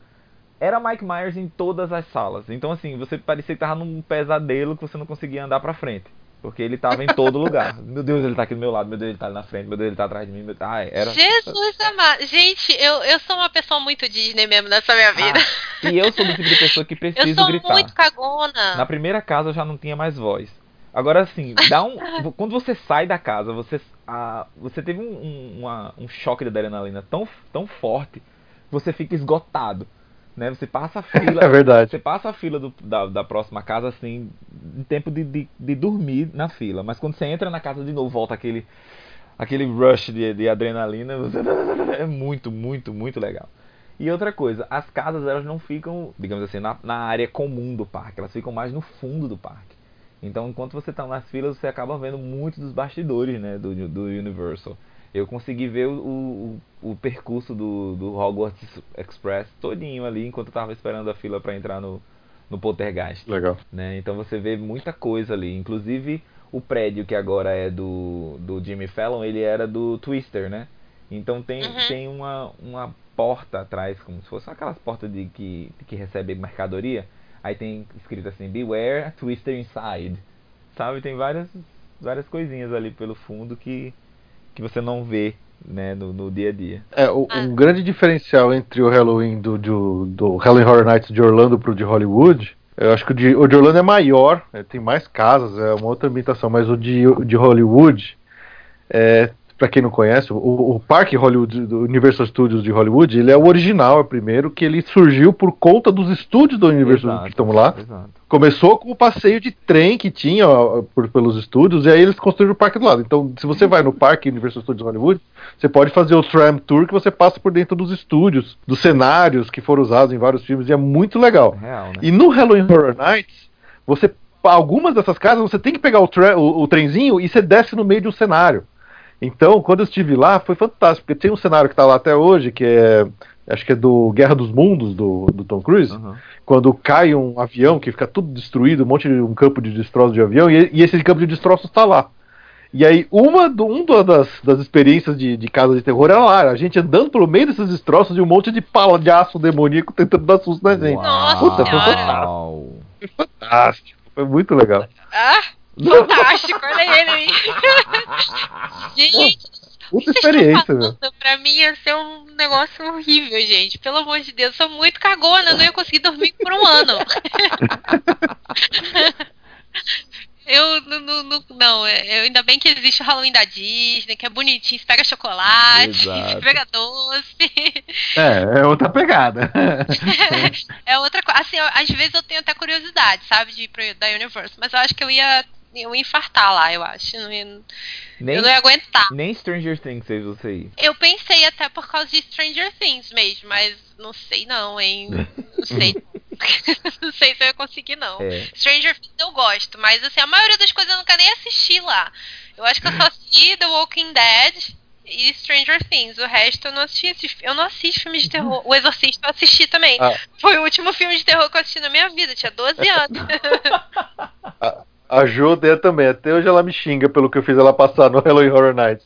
Era Mike Myers em todas as salas. Então, assim, você parecia que tava num pesadelo que você não conseguia andar pra frente. Porque ele tava em todo lugar. Meu Deus, ele tá aqui do meu lado. Meu Deus, ele tá ali na frente. Meu Deus, ele tá atrás de mim. Meu... Ai, era... Jesus amado. Gente, eu, eu sou uma pessoa muito Disney mesmo nessa minha vida. Ah, e eu sou do tipo de pessoa que eu precisa sou gritar. muito cagona. Na primeira casa eu já não tinha mais voz. Agora assim, dá um, quando você sai da casa, você, a, você teve um, um, uma- um choque de adrenalina tão, tão forte você fica esgotado. Né? Você passa a fila. É verdade. Você passa a fila do- da, da próxima casa assim, em tempo de, de, de dormir na fila. Mas quando você entra na casa de novo, volta aquele, aquele rush de, de adrenalina. Você, é muito, muito, muito legal. E outra coisa, as casas elas não ficam, digamos assim, na, na área comum do parque, elas ficam mais no fundo do parque. Então, enquanto você está nas filas, você acaba vendo muito dos bastidores né, do, do Universal. Eu consegui ver o, o, o percurso do, do Hogwarts Express todinho ali, enquanto eu estava esperando a fila para entrar no, no Poltergeist. Legal. né? Então você vê muita coisa ali. Inclusive o prédio que agora é do, do Jimmy Fallon, ele era do Twister, né? Então tem, Uhum. tem uma, uma porta atrás, como se fosse aquelas portas de que, que recebe mercadoria. Aí tem escrito assim, Beware Twister Inside. Sabe? Tem várias, várias coisinhas ali pelo fundo que, que você não vê né, no, no dia a dia. É, o- Ah. um grande diferencial entre o Halloween do, do, do Halloween Horror Nights de Orlando pro de Hollywood, eu acho que o de, o de Orlando é maior, é, tem mais casas, é uma outra ambientação, mas o de, o de Hollywood, é, para quem não conhece, o, o parque Hollywood, do Universal Studios de Hollywood, ele é o original, é o primeiro, que ele surgiu por conta dos estúdios do Universal Exato, que estão lá. Exato. Começou com o passeio de trem que tinha ó, por, pelos estúdios, e aí eles construíram o parque do lado. Então, se você vai no parque Universal Studios Hollywood, você pode fazer o tram tour que você passa por dentro dos estúdios, dos cenários que foram usados em vários filmes, e é muito legal. Real, né? E no Halloween Horror Nights, você algumas dessas casas você tem que pegar o, o, o trenzinho e você desce no meio de um cenário. Então, quando eu estive lá, foi fantástico, porque tem um cenário que está lá até hoje, que é. Acho que é do Guerra dos Mundos, do, do Tom Cruise Uhum. quando cai um avião que fica tudo destruído, um monte de um campo de destroços de avião, e, e esse campo de destroços está lá. E aí, uma do, um das, das experiências de, de casa de terror era lá, a gente andando pelo meio desses destroços e um monte de pala de aço demoníaco tentando dar susto na gente. Nossa Puta, foi. Uau. Foi fantástico, foi muito legal. Ah, fantástico, olha ele aí. gente, Puta experiência, meu. pra mim ia ser um negócio horrível, gente. Pelo amor de Deus, eu sou muito cagona, eu não ia conseguir dormir por um ano. Eu não, não, não, não, é- eu, ainda bem que existe o Halloween da Disney, que é bonitinho, você pega chocolate, Exato. você pega doce. É, é outra pegada. é outra coisa. Assim, eu- às vezes eu tenho até curiosidade, sabe, de ir pro, da Universe, mas eu acho que eu ia, eu ia infartar lá, eu acho. Eu não ia, Nem, eu não ia aguentar. nem Stranger Things fez você ir. Eu pensei até por causa de Stranger Things mesmo, mas não sei não, hein? Não sei. não sei se eu ia conseguir, não. É. Stranger Things eu gosto, mas assim, a maioria das coisas eu nunca nem assisti lá. Eu acho que eu só assisti The Walking Dead e Stranger Things. O resto eu não assisti. esses- Eu não assisto filmes de terror. O Exorcista eu assisti também. Ah. Foi o último filme de terror que eu assisti na minha vida. Eu tinha 12 anos. A Jo odeia também, até hoje ela me xinga pelo que eu fiz ela passar no Halloween Horror Nights.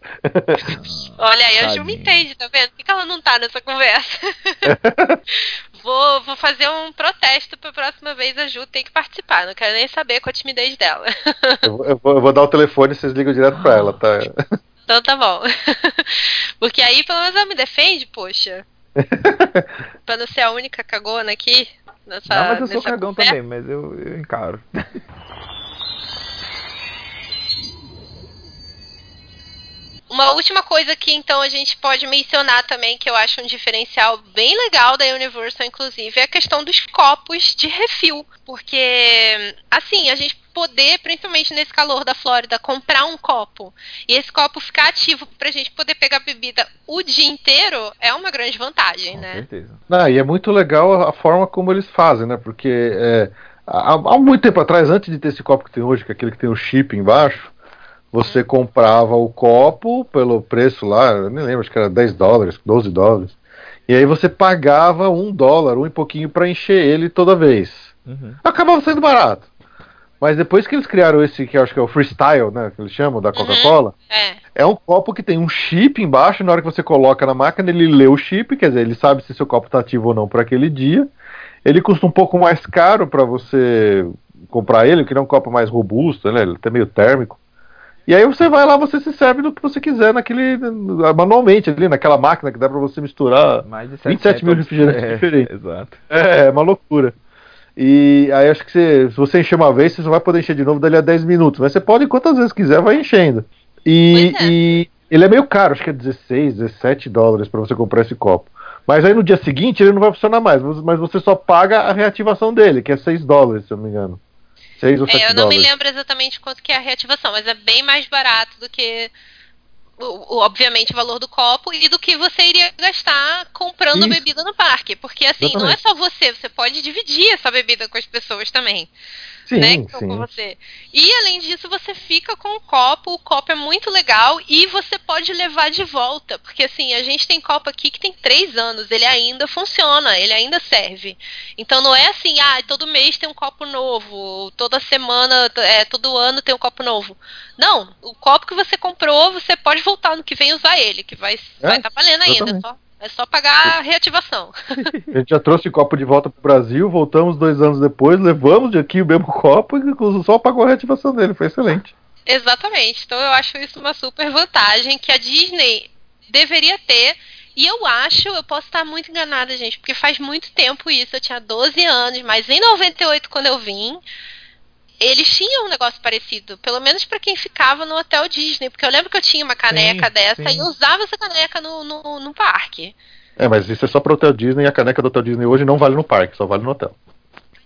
Olha aí, a Ju me entende, tá vendo? Por que que ela não tá nessa conversa? vou, vou fazer um protesto pra próxima vez a Ju ter que participar. Não quero nem saber com a timidez dela. Eu, vou- eu vou, eu vou dar o telefone e vocês ligam direto pra ela, tá? Então tá bom. Porque aí pelo menos ela me defende, poxa. pra não ser a única cagona aqui. Nessa, Não, mas eu sou cagão conversa. também, mas eu, eu encaro. Uma última coisa que então a gente pode mencionar também, que eu acho um diferencial bem legal da Universal, inclusive, é a questão dos copos de refil. Porque, assim, a gente poder, principalmente nesse calor da Flórida, comprar um copo e esse copo ficar ativo pra gente poder pegar bebida o dia inteiro é uma grande vantagem, Com né? certeza. Ah, e é muito legal a forma como eles fazem, né? Porque é, há, há muito tempo atrás, antes de ter esse copo que tem hoje, que é aquele que tem o chip embaixo, você comprava o copo pelo preço lá, eu nem lembro, acho que era 10 dólares, 12 dólares. E aí você pagava um dólar, um e pouquinho, pra encher ele toda vez. Uhum. Acabava sendo barato. Mas depois que eles criaram esse, que eu acho que é o freestyle, né? Que eles chamam, da Coca-Cola, É. é um copo que tem um chip embaixo, e na hora que você coloca na máquina, ele lê o chip, quer dizer, ele sabe se seu copo está ativo ou não para aquele dia. Ele custa um pouco mais caro para você comprar ele, que ele é um copo mais robusto, né? Ele é até meio térmico. E aí você vai lá, você se serve do que você quiser naquele manualmente ali, naquela máquina que dá para você misturar. Mais de 27 mil 60 refrigerantes é, diferentes. Exato. É, é uma loucura. E aí acho que você, se você encher uma vez, você só vai poder encher de novo dali a 10 minutos. Mas você pode quantas vezes quiser, vai enchendo. E, é. e ele é meio caro, acho que é 16, 17 dólares para você comprar esse copo. Mas aí no dia seguinte ele não vai funcionar mais, mas você só paga a reativação dele, que é 6 dólares, se eu não me engano. 6 ou 7 É, eu não me dólares. lembro exatamente quanto que é a reativação, mas é bem mais barato do que o, o- obviamente o valor do copo e do que você iria gastar comprando Isso. bebida no parque, porque assim, não é Exatamente. só você, você pode dividir essa bebida com as pessoas também. Sim, né, que estão com você. E além disso, você fica com o copo, o copo é muito legal e você pode levar de volta, porque assim, a gente tem copo aqui que tem três anos, ele ainda funciona, ele ainda serve. Então não é assim, ah, todo mês tem um copo novo, toda semana, é, todo ano tem um copo novo. Não, o copo que você comprou, você pode voltar no que vem usar ele, que vai vai estar valendo ainda, é só, é só pagar a reativação. A gente já trouxe o copo de volta pro Brasil, voltamos dois anos depois, levamos de aqui o mesmo copo e só pagou a reativação dele, foi excelente. Exatamente. Então eu acho isso uma super vantagem que a Disney deveria ter. E eu acho, eu posso estar muito enganada, gente, porque faz muito tempo isso. Eu tinha 12 anos, mas em 98, quando eu vim, eles tinham um negócio parecido. Pelo menos pra quem ficava no Hotel Disney. Porque eu lembro que eu tinha uma caneca Sim, dessa sim. e eu usava essa caneca no, no, no parque. É, mas isso é só pro Hotel Disney e a caneca do Hotel Disney hoje não vale no parque, só vale no hotel.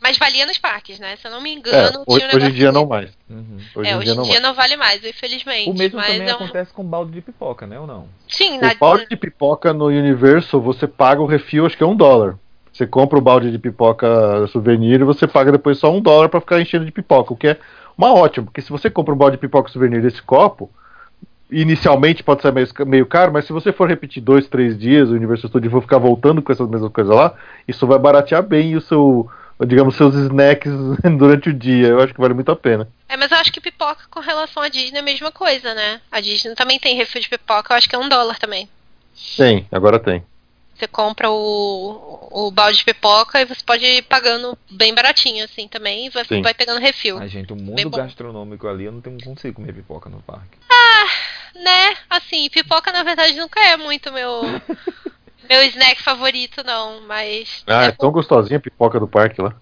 Mas valia nos parques, né? Se eu não me É, engano, hoje, tinha um hoje em dia não mais. Uhum. Hoje é, em hoje dia em não dia mais. não vale mais, infelizmente. O mesmo mas também é um... acontece com balde de pipoca, né ou não? Sim, na... O balde de pipoca no Universal, você paga o refil, acho que é um dólar. Você compra o balde de pipoca souvenir e você paga depois só um dólar pra ficar enchendo de pipoca, o que é uma ótima, porque se você compra um balde de pipoca souvenir desse copo, inicialmente pode ser meio, meio caro, mas se você for repetir dois, três dias, o Universal Studios for ficar voltando com essas mesmas coisas lá, isso vai baratear bem o seu, digamos, seus snacks durante o dia. Eu acho que vale muito a pena. É, mas eu acho que pipoca com relação à Disney é a mesma coisa, né? A Disney também tem refil de pipoca, eu acho que é um dólar também. Tem, agora tem. Você compra o, o balde de pipoca e você pode ir pagando bem baratinho, assim, também, e vai, Sim. vai pegando refil. Ai, gente, o Bem mundo bom. gastronômico ali, eu não tenho, consigo comer pipoca no parque. Né? Assim, pipoca na verdade nunca é muito meu meu snack favorito, não, mas. Ah, é, é tão gostosinha a pipoca do parque lá.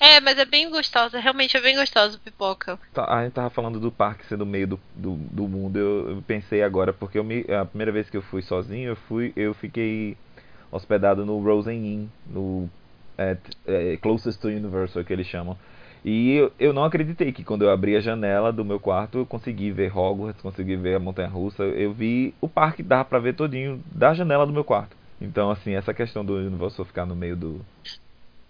é, mas é bem gostosa, realmente é bem gostosa a pipoca. Tá, A gente tava falando do parque ser no meio do, do, do mundo. Eu, eu pensei agora, porque eu me, a primeira vez que eu fui sozinho, eu fui, eu fiquei hospedado no Rosen Inn, no é, é, closest to Universal que eles chamam. E eu, eu não acreditei que quando eu abri a janela do meu quarto eu consegui ver Hogwarts, consegui ver a montanha russa. Eu vi o parque dava pra ver todinho da janela do meu quarto. Então assim, essa questão do Universal ficar no meio do,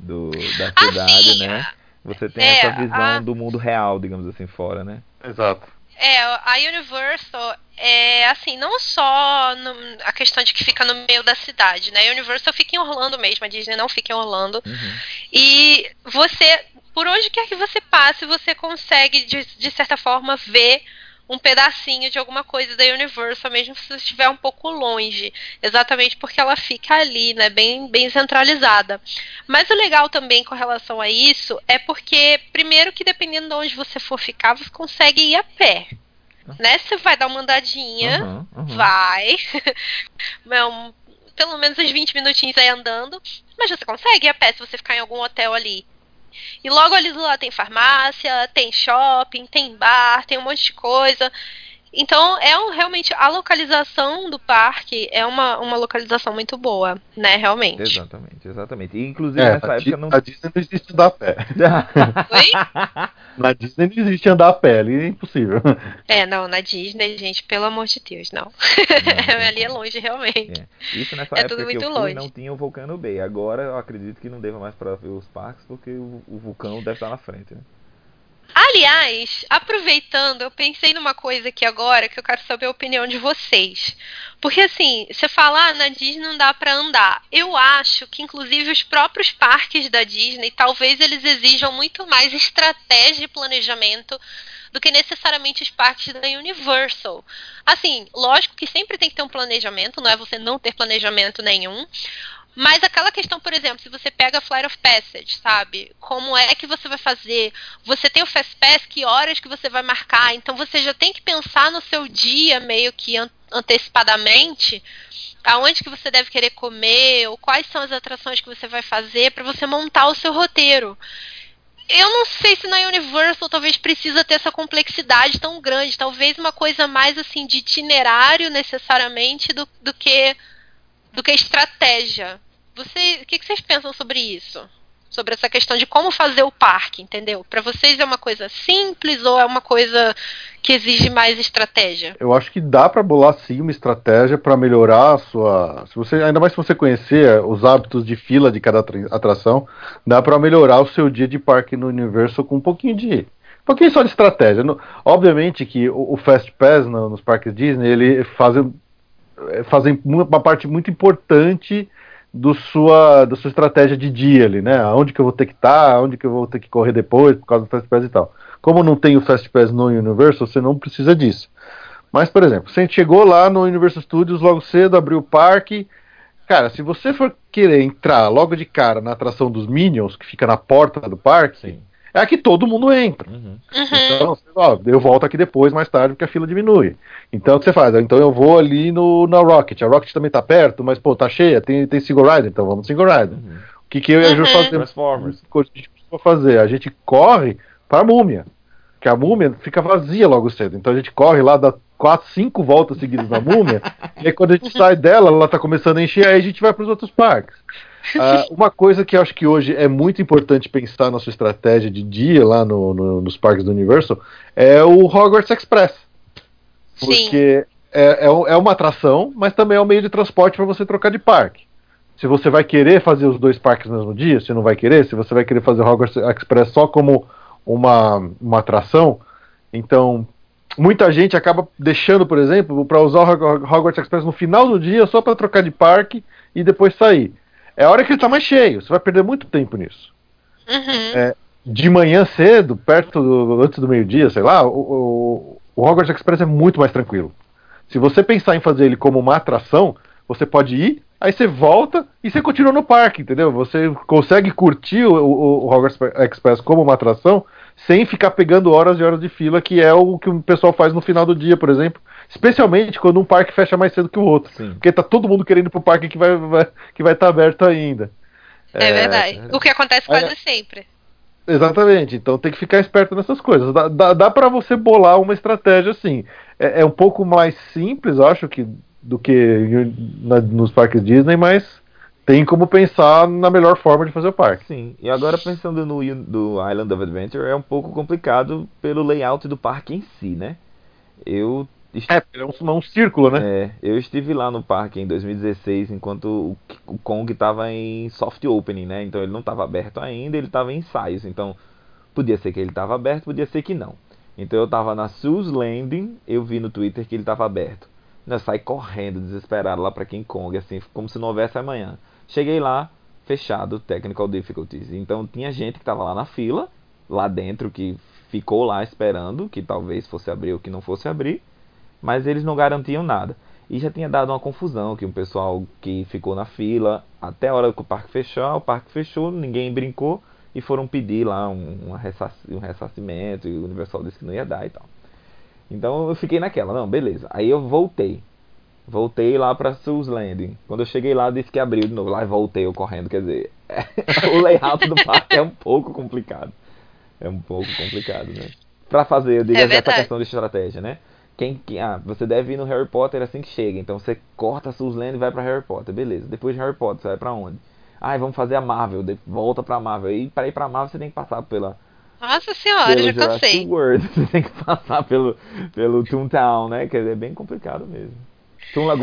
do da Ah, cidade, né? Você tem É, essa visão a- do mundo real, digamos assim, fora, né? Exato. É, a Universal é assim, não só no- a questão de que fica no meio da cidade, né? A Universal fica em Orlando mesmo, a Disney não fica em Orlando. Uhum. E você, por onde quer que você passe, você consegue, de, de certa forma, ver um pedacinho de alguma coisa da Universal, mesmo se você estiver um pouco longe. Exatamente porque ela fica ali, né? Bem, bem centralizada. Mas o legal também com relação a isso é porque, primeiro, que dependendo de onde você for ficar, você consegue ir a pé. Né? Você vai dar uma andadinha, Aham, aham. vai. Pelo menos uns 20 minutinhos aí andando. Mas você consegue ir a pé se você ficar em algum hotel ali. E logo ali do lado tem farmácia, tem shopping, tem bar, tem um monte de coisa. Então, é um, realmente a localização do parque é uma, uma localização muito boa, né, realmente. Exatamente, exatamente. E, inclusive, É, nessa a, época não. a Disney não existe andar a pé. Oi? Na Disney não existe andar a pé, ali é impossível. É, não, na Disney, gente, pelo amor de Deus, não. Ali é longe, realmente. É. Isso nessa É época tudo que muito eu fui longe. não tinha o Vulcano Bay. Agora eu acredito que não deva mais para ver os parques porque o, o vulcão deve estar na frente. Né? Aliás, aproveitando, eu pensei numa coisa aqui agora que eu quero saber a opinião de vocês. Porque assim, você fala, ah, na Disney não dá pra andar. Eu acho que inclusive os próprios parques da Disney, talvez eles exijam muito mais estratégia e planejamento do que necessariamente os parques da Universal. Assim, lógico que sempre tem que ter um planejamento, não é você não ter planejamento nenhum. Mas aquela questão, por exemplo, se você pega Flight of Passage, sabe? Como é que você vai fazer? Você tem o Fast Pass, que horas que você vai marcar? Então você já tem que pensar no seu dia meio que an antecipadamente aonde que você deve querer comer, ou quais são as atrações que você vai fazer para você montar o seu roteiro. Eu não sei se na Universal talvez precisa ter essa complexidade tão grande, talvez uma coisa mais assim de itinerário necessariamente do, do que do que estratégia. Você, o que, que vocês pensam sobre isso? Sobre essa questão de como fazer o parque, entendeu? Para vocês é uma coisa simples ou é uma coisa que exige mais estratégia? Eu acho que dá pra bolar sim uma estratégia pra melhorar a sua. Se você, ainda mais se você conhecer os hábitos de fila de cada atra- atração, dá pra melhorar o seu dia de parque no Universal com um pouquinho de. Um pouquinho só de estratégia. No- obviamente que o, o Fast Pass no- nos parques Disney, ele faz, fazem mu- uma parte muito importante do sua, da sua estratégia de dia ali, né? Aonde que eu vou ter que estar, aonde que eu vou ter que correr depois por causa do Fast Pass e tal. Como não tem o Fast Pass no Universal, você não precisa disso. Mas, por exemplo, você chegou lá no Universal Studios logo cedo, abriu o parque. Cara, se você for querer entrar logo de cara na atração dos Minions, que fica na porta do parque, Sim. É a que todo mundo entra. Uhum. Uhum. Então, ó, eu volto aqui depois, mais tarde, porque a fila diminui. Então, o que você faz? Então, eu vou ali no, na Rocket. A Rocket também tá perto, mas, pô, tá cheia, tem, tem Single Rider, então vamos no Single Rider. Uhum. O que, que eu e a Ju Uhum. fazemos? Transformers. coisa que a gente precisa fazer. A gente corre para a múmia. Que a múmia fica vazia logo cedo. Então a gente corre lá, dá quatro, cinco voltas seguidas na múmia. e aí quando a gente sai dela, ela tá começando a encher, aí a gente vai para os outros parques. Ah, uma coisa que eu acho que hoje é muito importante pensar na sua estratégia de dia lá no- no- nos parques do Universal é o Hogwarts Express. Sim. Porque é, é, é uma atração, mas também é um meio de transporte para você trocar de parque. Se você vai querer fazer os dois parques no mesmo dia, se não vai querer, se você vai querer fazer o Hogwarts Express só como uma, uma atração, então muita gente acaba deixando, por exemplo, para usar o Hog- Hogwarts Express no final do dia só para trocar de parque e depois sair. É a hora que ele está mais cheio, você vai perder muito tempo nisso Uhum. É, de manhã cedo, perto do, antes do meio-dia, sei lá, o, o, o Hogwarts Express é muito mais tranquilo. Se você pensar em fazer ele como uma atração, você pode ir, aí você volta e você continua no parque, entendeu? Você consegue curtir o, o, o Hogwarts Express como uma atração sem ficar pegando horas e horas de fila, que é o que o pessoal faz no final do dia, por exemplo. Especialmente quando um parque fecha mais cedo que o outro. Sim. Porque tá todo mundo querendo ir pro parque que vai, vai, que vai estar aberto ainda. É, verdade. O que acontece quase sempre. Exatamente, então tem que ficar esperto nessas coisas. Dá, dá, dá para você bolar uma estratégia assim. É, é um pouco mais simples, eu acho, que, do que na- nos parques Disney, mas tem como pensar na melhor forma de fazer o parque. Sim, e agora pensando no do Island of Adventure, é um pouco complicado pelo layout do parque em si, né? Eu É, é um, um círculo, né? É, eu estive lá no parque em 2016 enquanto o, o Kong estava em soft opening, né? Então ele não estava aberto ainda, ele estava em ensaios. Então podia ser que ele estava aberto, podia ser que não. Então eu estava na Sue's Landing, eu vi no Twitter que ele estava aberto. Eu saí correndo, desesperado lá para King Kong, assim, como se não houvesse amanhã. Cheguei lá, fechado, technical difficulties. Então tinha gente que estava lá na fila, lá dentro, que ficou lá esperando, que talvez fosse abrir ou que não fosse abrir mas eles não garantiam nada. E já tinha dado uma confusão, que o pessoal que ficou na fila, até a hora que o parque fechou, o parque fechou, ninguém brincou, e foram pedir lá um, ressac- um ressarcimento, e o Universal disse que não ia dar e tal. Então eu fiquei naquela, não, beleza. Aí eu voltei. Voltei lá pra Sue's Landing. Quando eu cheguei lá, disse que abriu de novo. Lá e voltei eu correndo, quer dizer, o layout do parque é um pouco complicado. É um pouco complicado, né? Pra fazer, eu digo, É essa questão de estratégia, né? quem, quem, ah, você deve ir no Harry Potter assim que chega. Então você corta a Susan e vai pra Harry Potter. Beleza. Depois de Harry Potter, você vai pra onde? Ah, vamos fazer a Marvel. De, volta pra Marvel. E pra ir pra Marvel você tem que passar pela. Nossa senhora, pelo já cansei. World. Você tem que passar pelo, pelo Toontown, né? Que é bem complicado mesmo.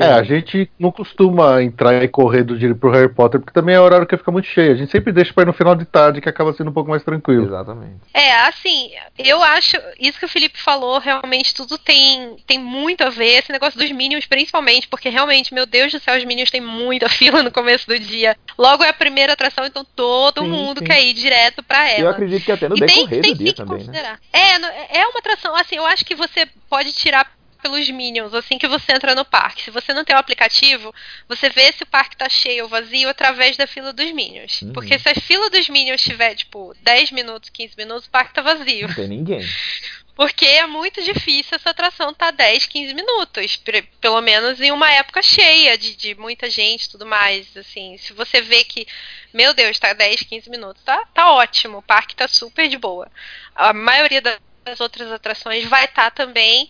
É, a gente não costuma entrar e correr do direito pro Harry Potter, porque também é horário que fica muito cheio. A gente sempre deixa pra ir no final de tarde, que acaba sendo um pouco mais tranquilo. Exatamente. É, assim, eu acho, isso que o Felipe falou, realmente tudo tem, tem muito a ver, esse negócio dos Minions principalmente, porque realmente, meu Deus do céu, os Minions têm muita fila no começo do dia. Logo é a primeira atração, então todo sim, mundo sim. quer ir direto pra ela. Eu acredito que até no e decorrer tem, do dia também, né? É, é uma atração, assim, eu acho que você pode tirar pelos Minions assim que você entra no parque. Se você não tem o aplicativo, você vê se o parque tá cheio ou vazio através da fila dos Minions. Uhum. Porque se a fila dos Minions tiver, tipo, 10 minutos, 15 minutos, o parque tá vazio. Não tem ninguém. Porque é muito difícil essa atração estar tá 10, 15 minutos. Pelo menos em uma época cheia de, de muita gente e tudo mais. Assim, se você vê que, meu Deus, tá 10, 15 minutos, tá, tá ótimo. O parque tá super de boa. A maioria das outras atrações vai estar tá também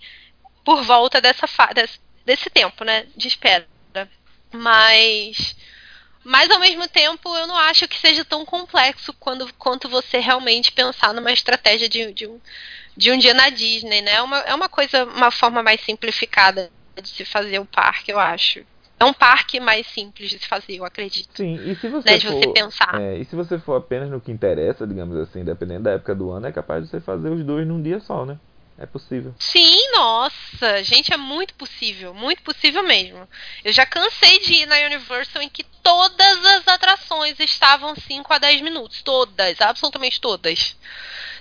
por volta dessa desse, desse tempo, né, de espera. Mas mas ao mesmo tempo eu não acho que seja tão complexo quando, quanto você realmente pensar numa estratégia de, de, um, de um dia na Disney, né? É uma, é uma coisa, uma forma mais simplificada de se fazer o parque, eu acho. É um parque mais simples de se fazer, eu acredito. Sim, e se você, né, for, você pensar. É, e se você for apenas no que interessa, digamos assim, dependendo da época do ano, é capaz de você fazer os dois num dia só, né? É possível. Sim, nossa, gente, é muito possível, muito possível mesmo. Eu já cansei de ir na Universal em que todas as atrações estavam 5 a 10 minutos, todas, absolutamente todas.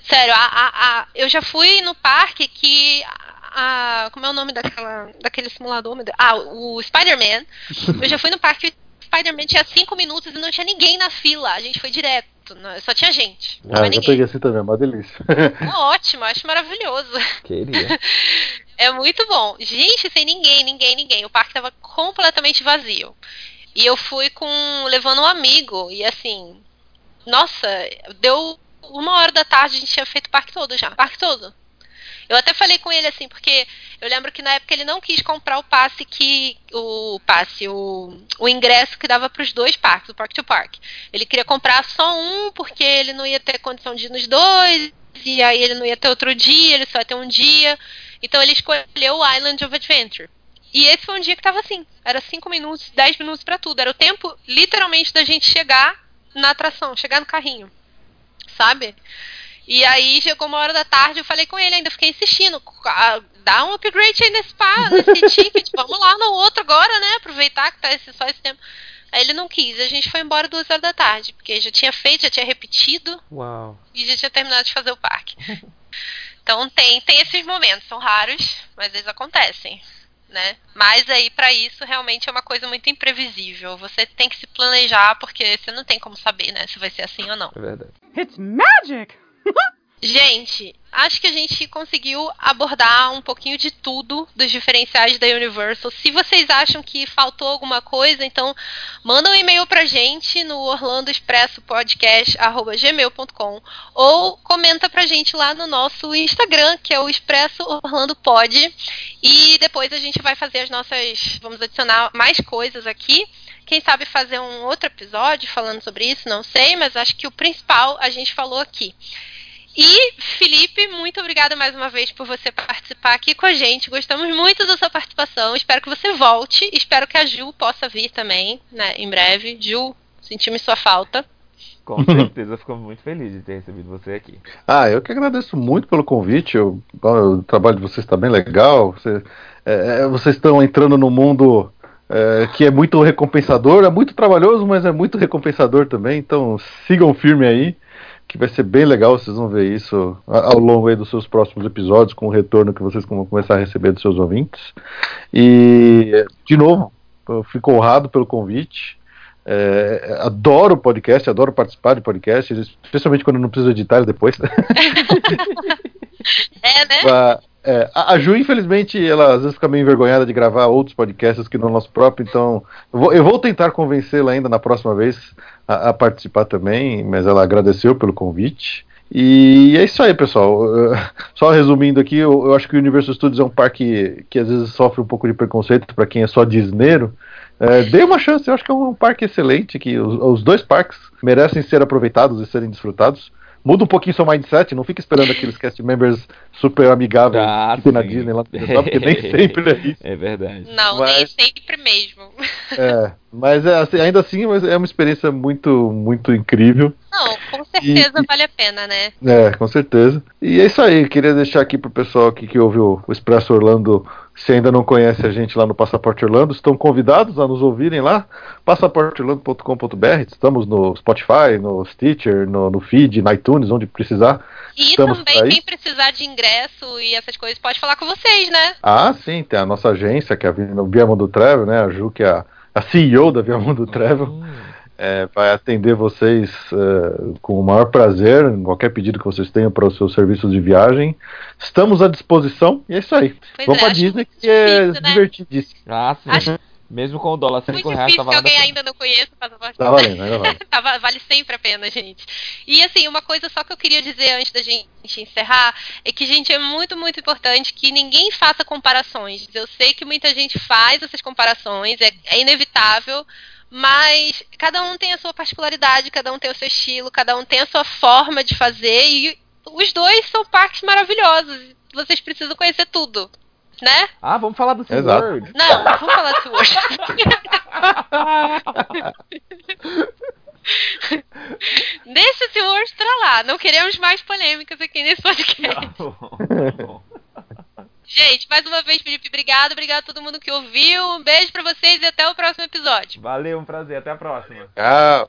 Sério, a, a, a, eu já fui no parque que a, como é o nome daquela, daquele simulador? Ah, o Spider-Man. Eu já fui no parque Spider-Man tinha 5 minutos e não tinha ninguém na fila. A gente foi direto, não, só tinha gente. Não ah, já ninguém. peguei assim também, é uma delícia. Ótimo, acho maravilhoso. Queria. É muito bom. Gente, sem ninguém, ninguém, ninguém. O parque tava completamente vazio. E eu fui com. levando um amigo. E assim. Nossa, deu uma hora da tarde, a gente tinha feito o parque todo já. Parque todo. Eu até falei com ele assim, porque eu lembro que na época ele não quis comprar o passe que. O passe, o, o ingresso que dava para os dois parques, o Park to Park. Ele queria comprar só um, porque ele não ia ter condição de ir nos dois, e aí ele não ia ter outro dia, ele só ia ter um dia. Então ele escolheu o Island of Adventure. E esse foi um dia que tava assim. Era 5 minutos, 10 minutos para tudo. Era o tempo, literalmente, da gente chegar na atração, chegar no carrinho. Sabe? E aí chegou uma hora da tarde, eu falei com ele, ainda fiquei insistindo, dá um upgrade aí nesse, pá, nesse ticket, vamos lá no outro agora, né? Aproveitar que tá esse, só esse tempo. Aí ele não quis, a gente foi embora duas horas da tarde, porque já tinha feito, já tinha repetido. Uau. E já tinha terminado de fazer o parque. então tem, tem esses momentos, são raros, mas eles acontecem. Né? Mas aí para isso realmente é uma coisa muito imprevisível. Você tem que se planejar porque você não tem como saber, né, se vai ser assim ou não. É verdade. It's magic. Gente, acho que a gente conseguiu abordar um pouquinho de tudo dos diferenciais da Universal. Se vocês acham que faltou alguma coisa, então manda um e-mail pra gente no orlandoexpressopodcast@gmail.com ou comenta pra gente lá no nosso Instagram, que é o Expresso Orlando Pod, e depois a gente vai fazer as nossas, vamos adicionar mais coisas aqui. Quem sabe fazer um outro episódio falando sobre isso, não sei, mas acho que o principal a gente falou aqui. E, Felipe, muito obrigada mais uma vez por você participar aqui com a gente. Gostamos muito da sua participação. Espero que você volte. Espero que a Ju possa vir também, né, em breve. Ju, sentimos sua falta. Com certeza, fico muito feliz de ter recebido você aqui. Ah, eu que agradeço muito pelo convite. Eu, o trabalho de vocês está bem legal. Você, é, é, vocês estão entrando no mundo é, que é muito recompensador. É muito trabalhoso, mas é muito recompensador também. Então sigam firme aí que vai ser bem legal, vocês vão ver isso ao longo dos seus próximos episódios, com o retorno que vocês vão começar a receber dos seus ouvintes. E, de novo, eu fico honrado pelo convite. É, adoro podcast, adoro participar de podcast, especialmente quando não preciso editar depois. é, né? É, a Ju, infelizmente, ela às vezes fica meio envergonhada de gravar outros podcasts que não nosso próprio, então eu vou, eu vou tentar convencê-la ainda na próxima vez a, a, participar também, mas ela agradeceu pelo convite. E é isso aí, pessoal. Só resumindo aqui, eu, eu acho que o Universal Studios é um parque que às vezes sofre um pouco de preconceito para quem é só disneiro. É, dê uma chance, eu acho que é um parque excelente, que os, os dois parques merecem ser aproveitados e serem desfrutados muda um pouquinho seu mindset, não fica esperando aqueles cast members super amigáveis Ah, que tem na. Disney lá, porque nem sempre é isso. É verdade. Não, Mas- nem sempre mesmo. É, mas é, assim, ainda assim é uma experiência muito, muito incrível. Não, com certeza E- vale a pena, né? É, com certeza. E é isso aí, queria deixar aqui pro pessoal aqui que ouve o, o Expresso Orlando, se ainda não conhece a gente lá no Passaporte Orlando, estão convidados a nos ouvirem lá, passaporteorlando.com.br, estamos no Spotify, no Stitcher, no, no feed, no iTunes, onde precisar. E Estamos também aí. quem precisar de ingresso e essas coisas pode falar com vocês, né? Ah, sim, tem a nossa agência, que é a Via Mundo Travel, né, a Ju, que é a, a CEO da Via Mundo Travel. Hum, É, vai atender vocês é, com o maior prazer, em qualquer pedido que vocês tenham para os seus serviços de viagem. Estamos à disposição e é isso aí. Pois Vamos é, pra acho Disney muito que é difícil, né? divertidíssimo. Ah, sim. Acho- Mesmo com o dólar Muito 5 reais, difícil tá que alguém pena. ainda não conheça o passaporte. Tá valendo, ainda vale. Tá, va- vale sempre a pena, gente. E assim, uma coisa só que eu queria dizer antes da gente encerrar é que, gente, é muito, muito importante que ninguém faça comparações. Eu sei que muita gente faz essas comparações, é, é inevitável, mas cada um tem a sua particularidade, cada um tem o seu estilo, cada um tem a sua forma de fazer e os dois são parques maravilhosos. Vocês precisam conhecer tudo, né? Ah, vamos falar do Exato. SeaWorld. Não, vamos falar disso hoje. Deixa esse urso pra lá. Não queremos mais polêmicas aqui nesse podcast. Tá bom, tá bom. Gente, mais uma vez, Felipe, obrigado. Obrigado a todo mundo que ouviu. Um beijo pra vocês e até o próximo episódio. Valeu, um prazer. Até a próxima. Ah,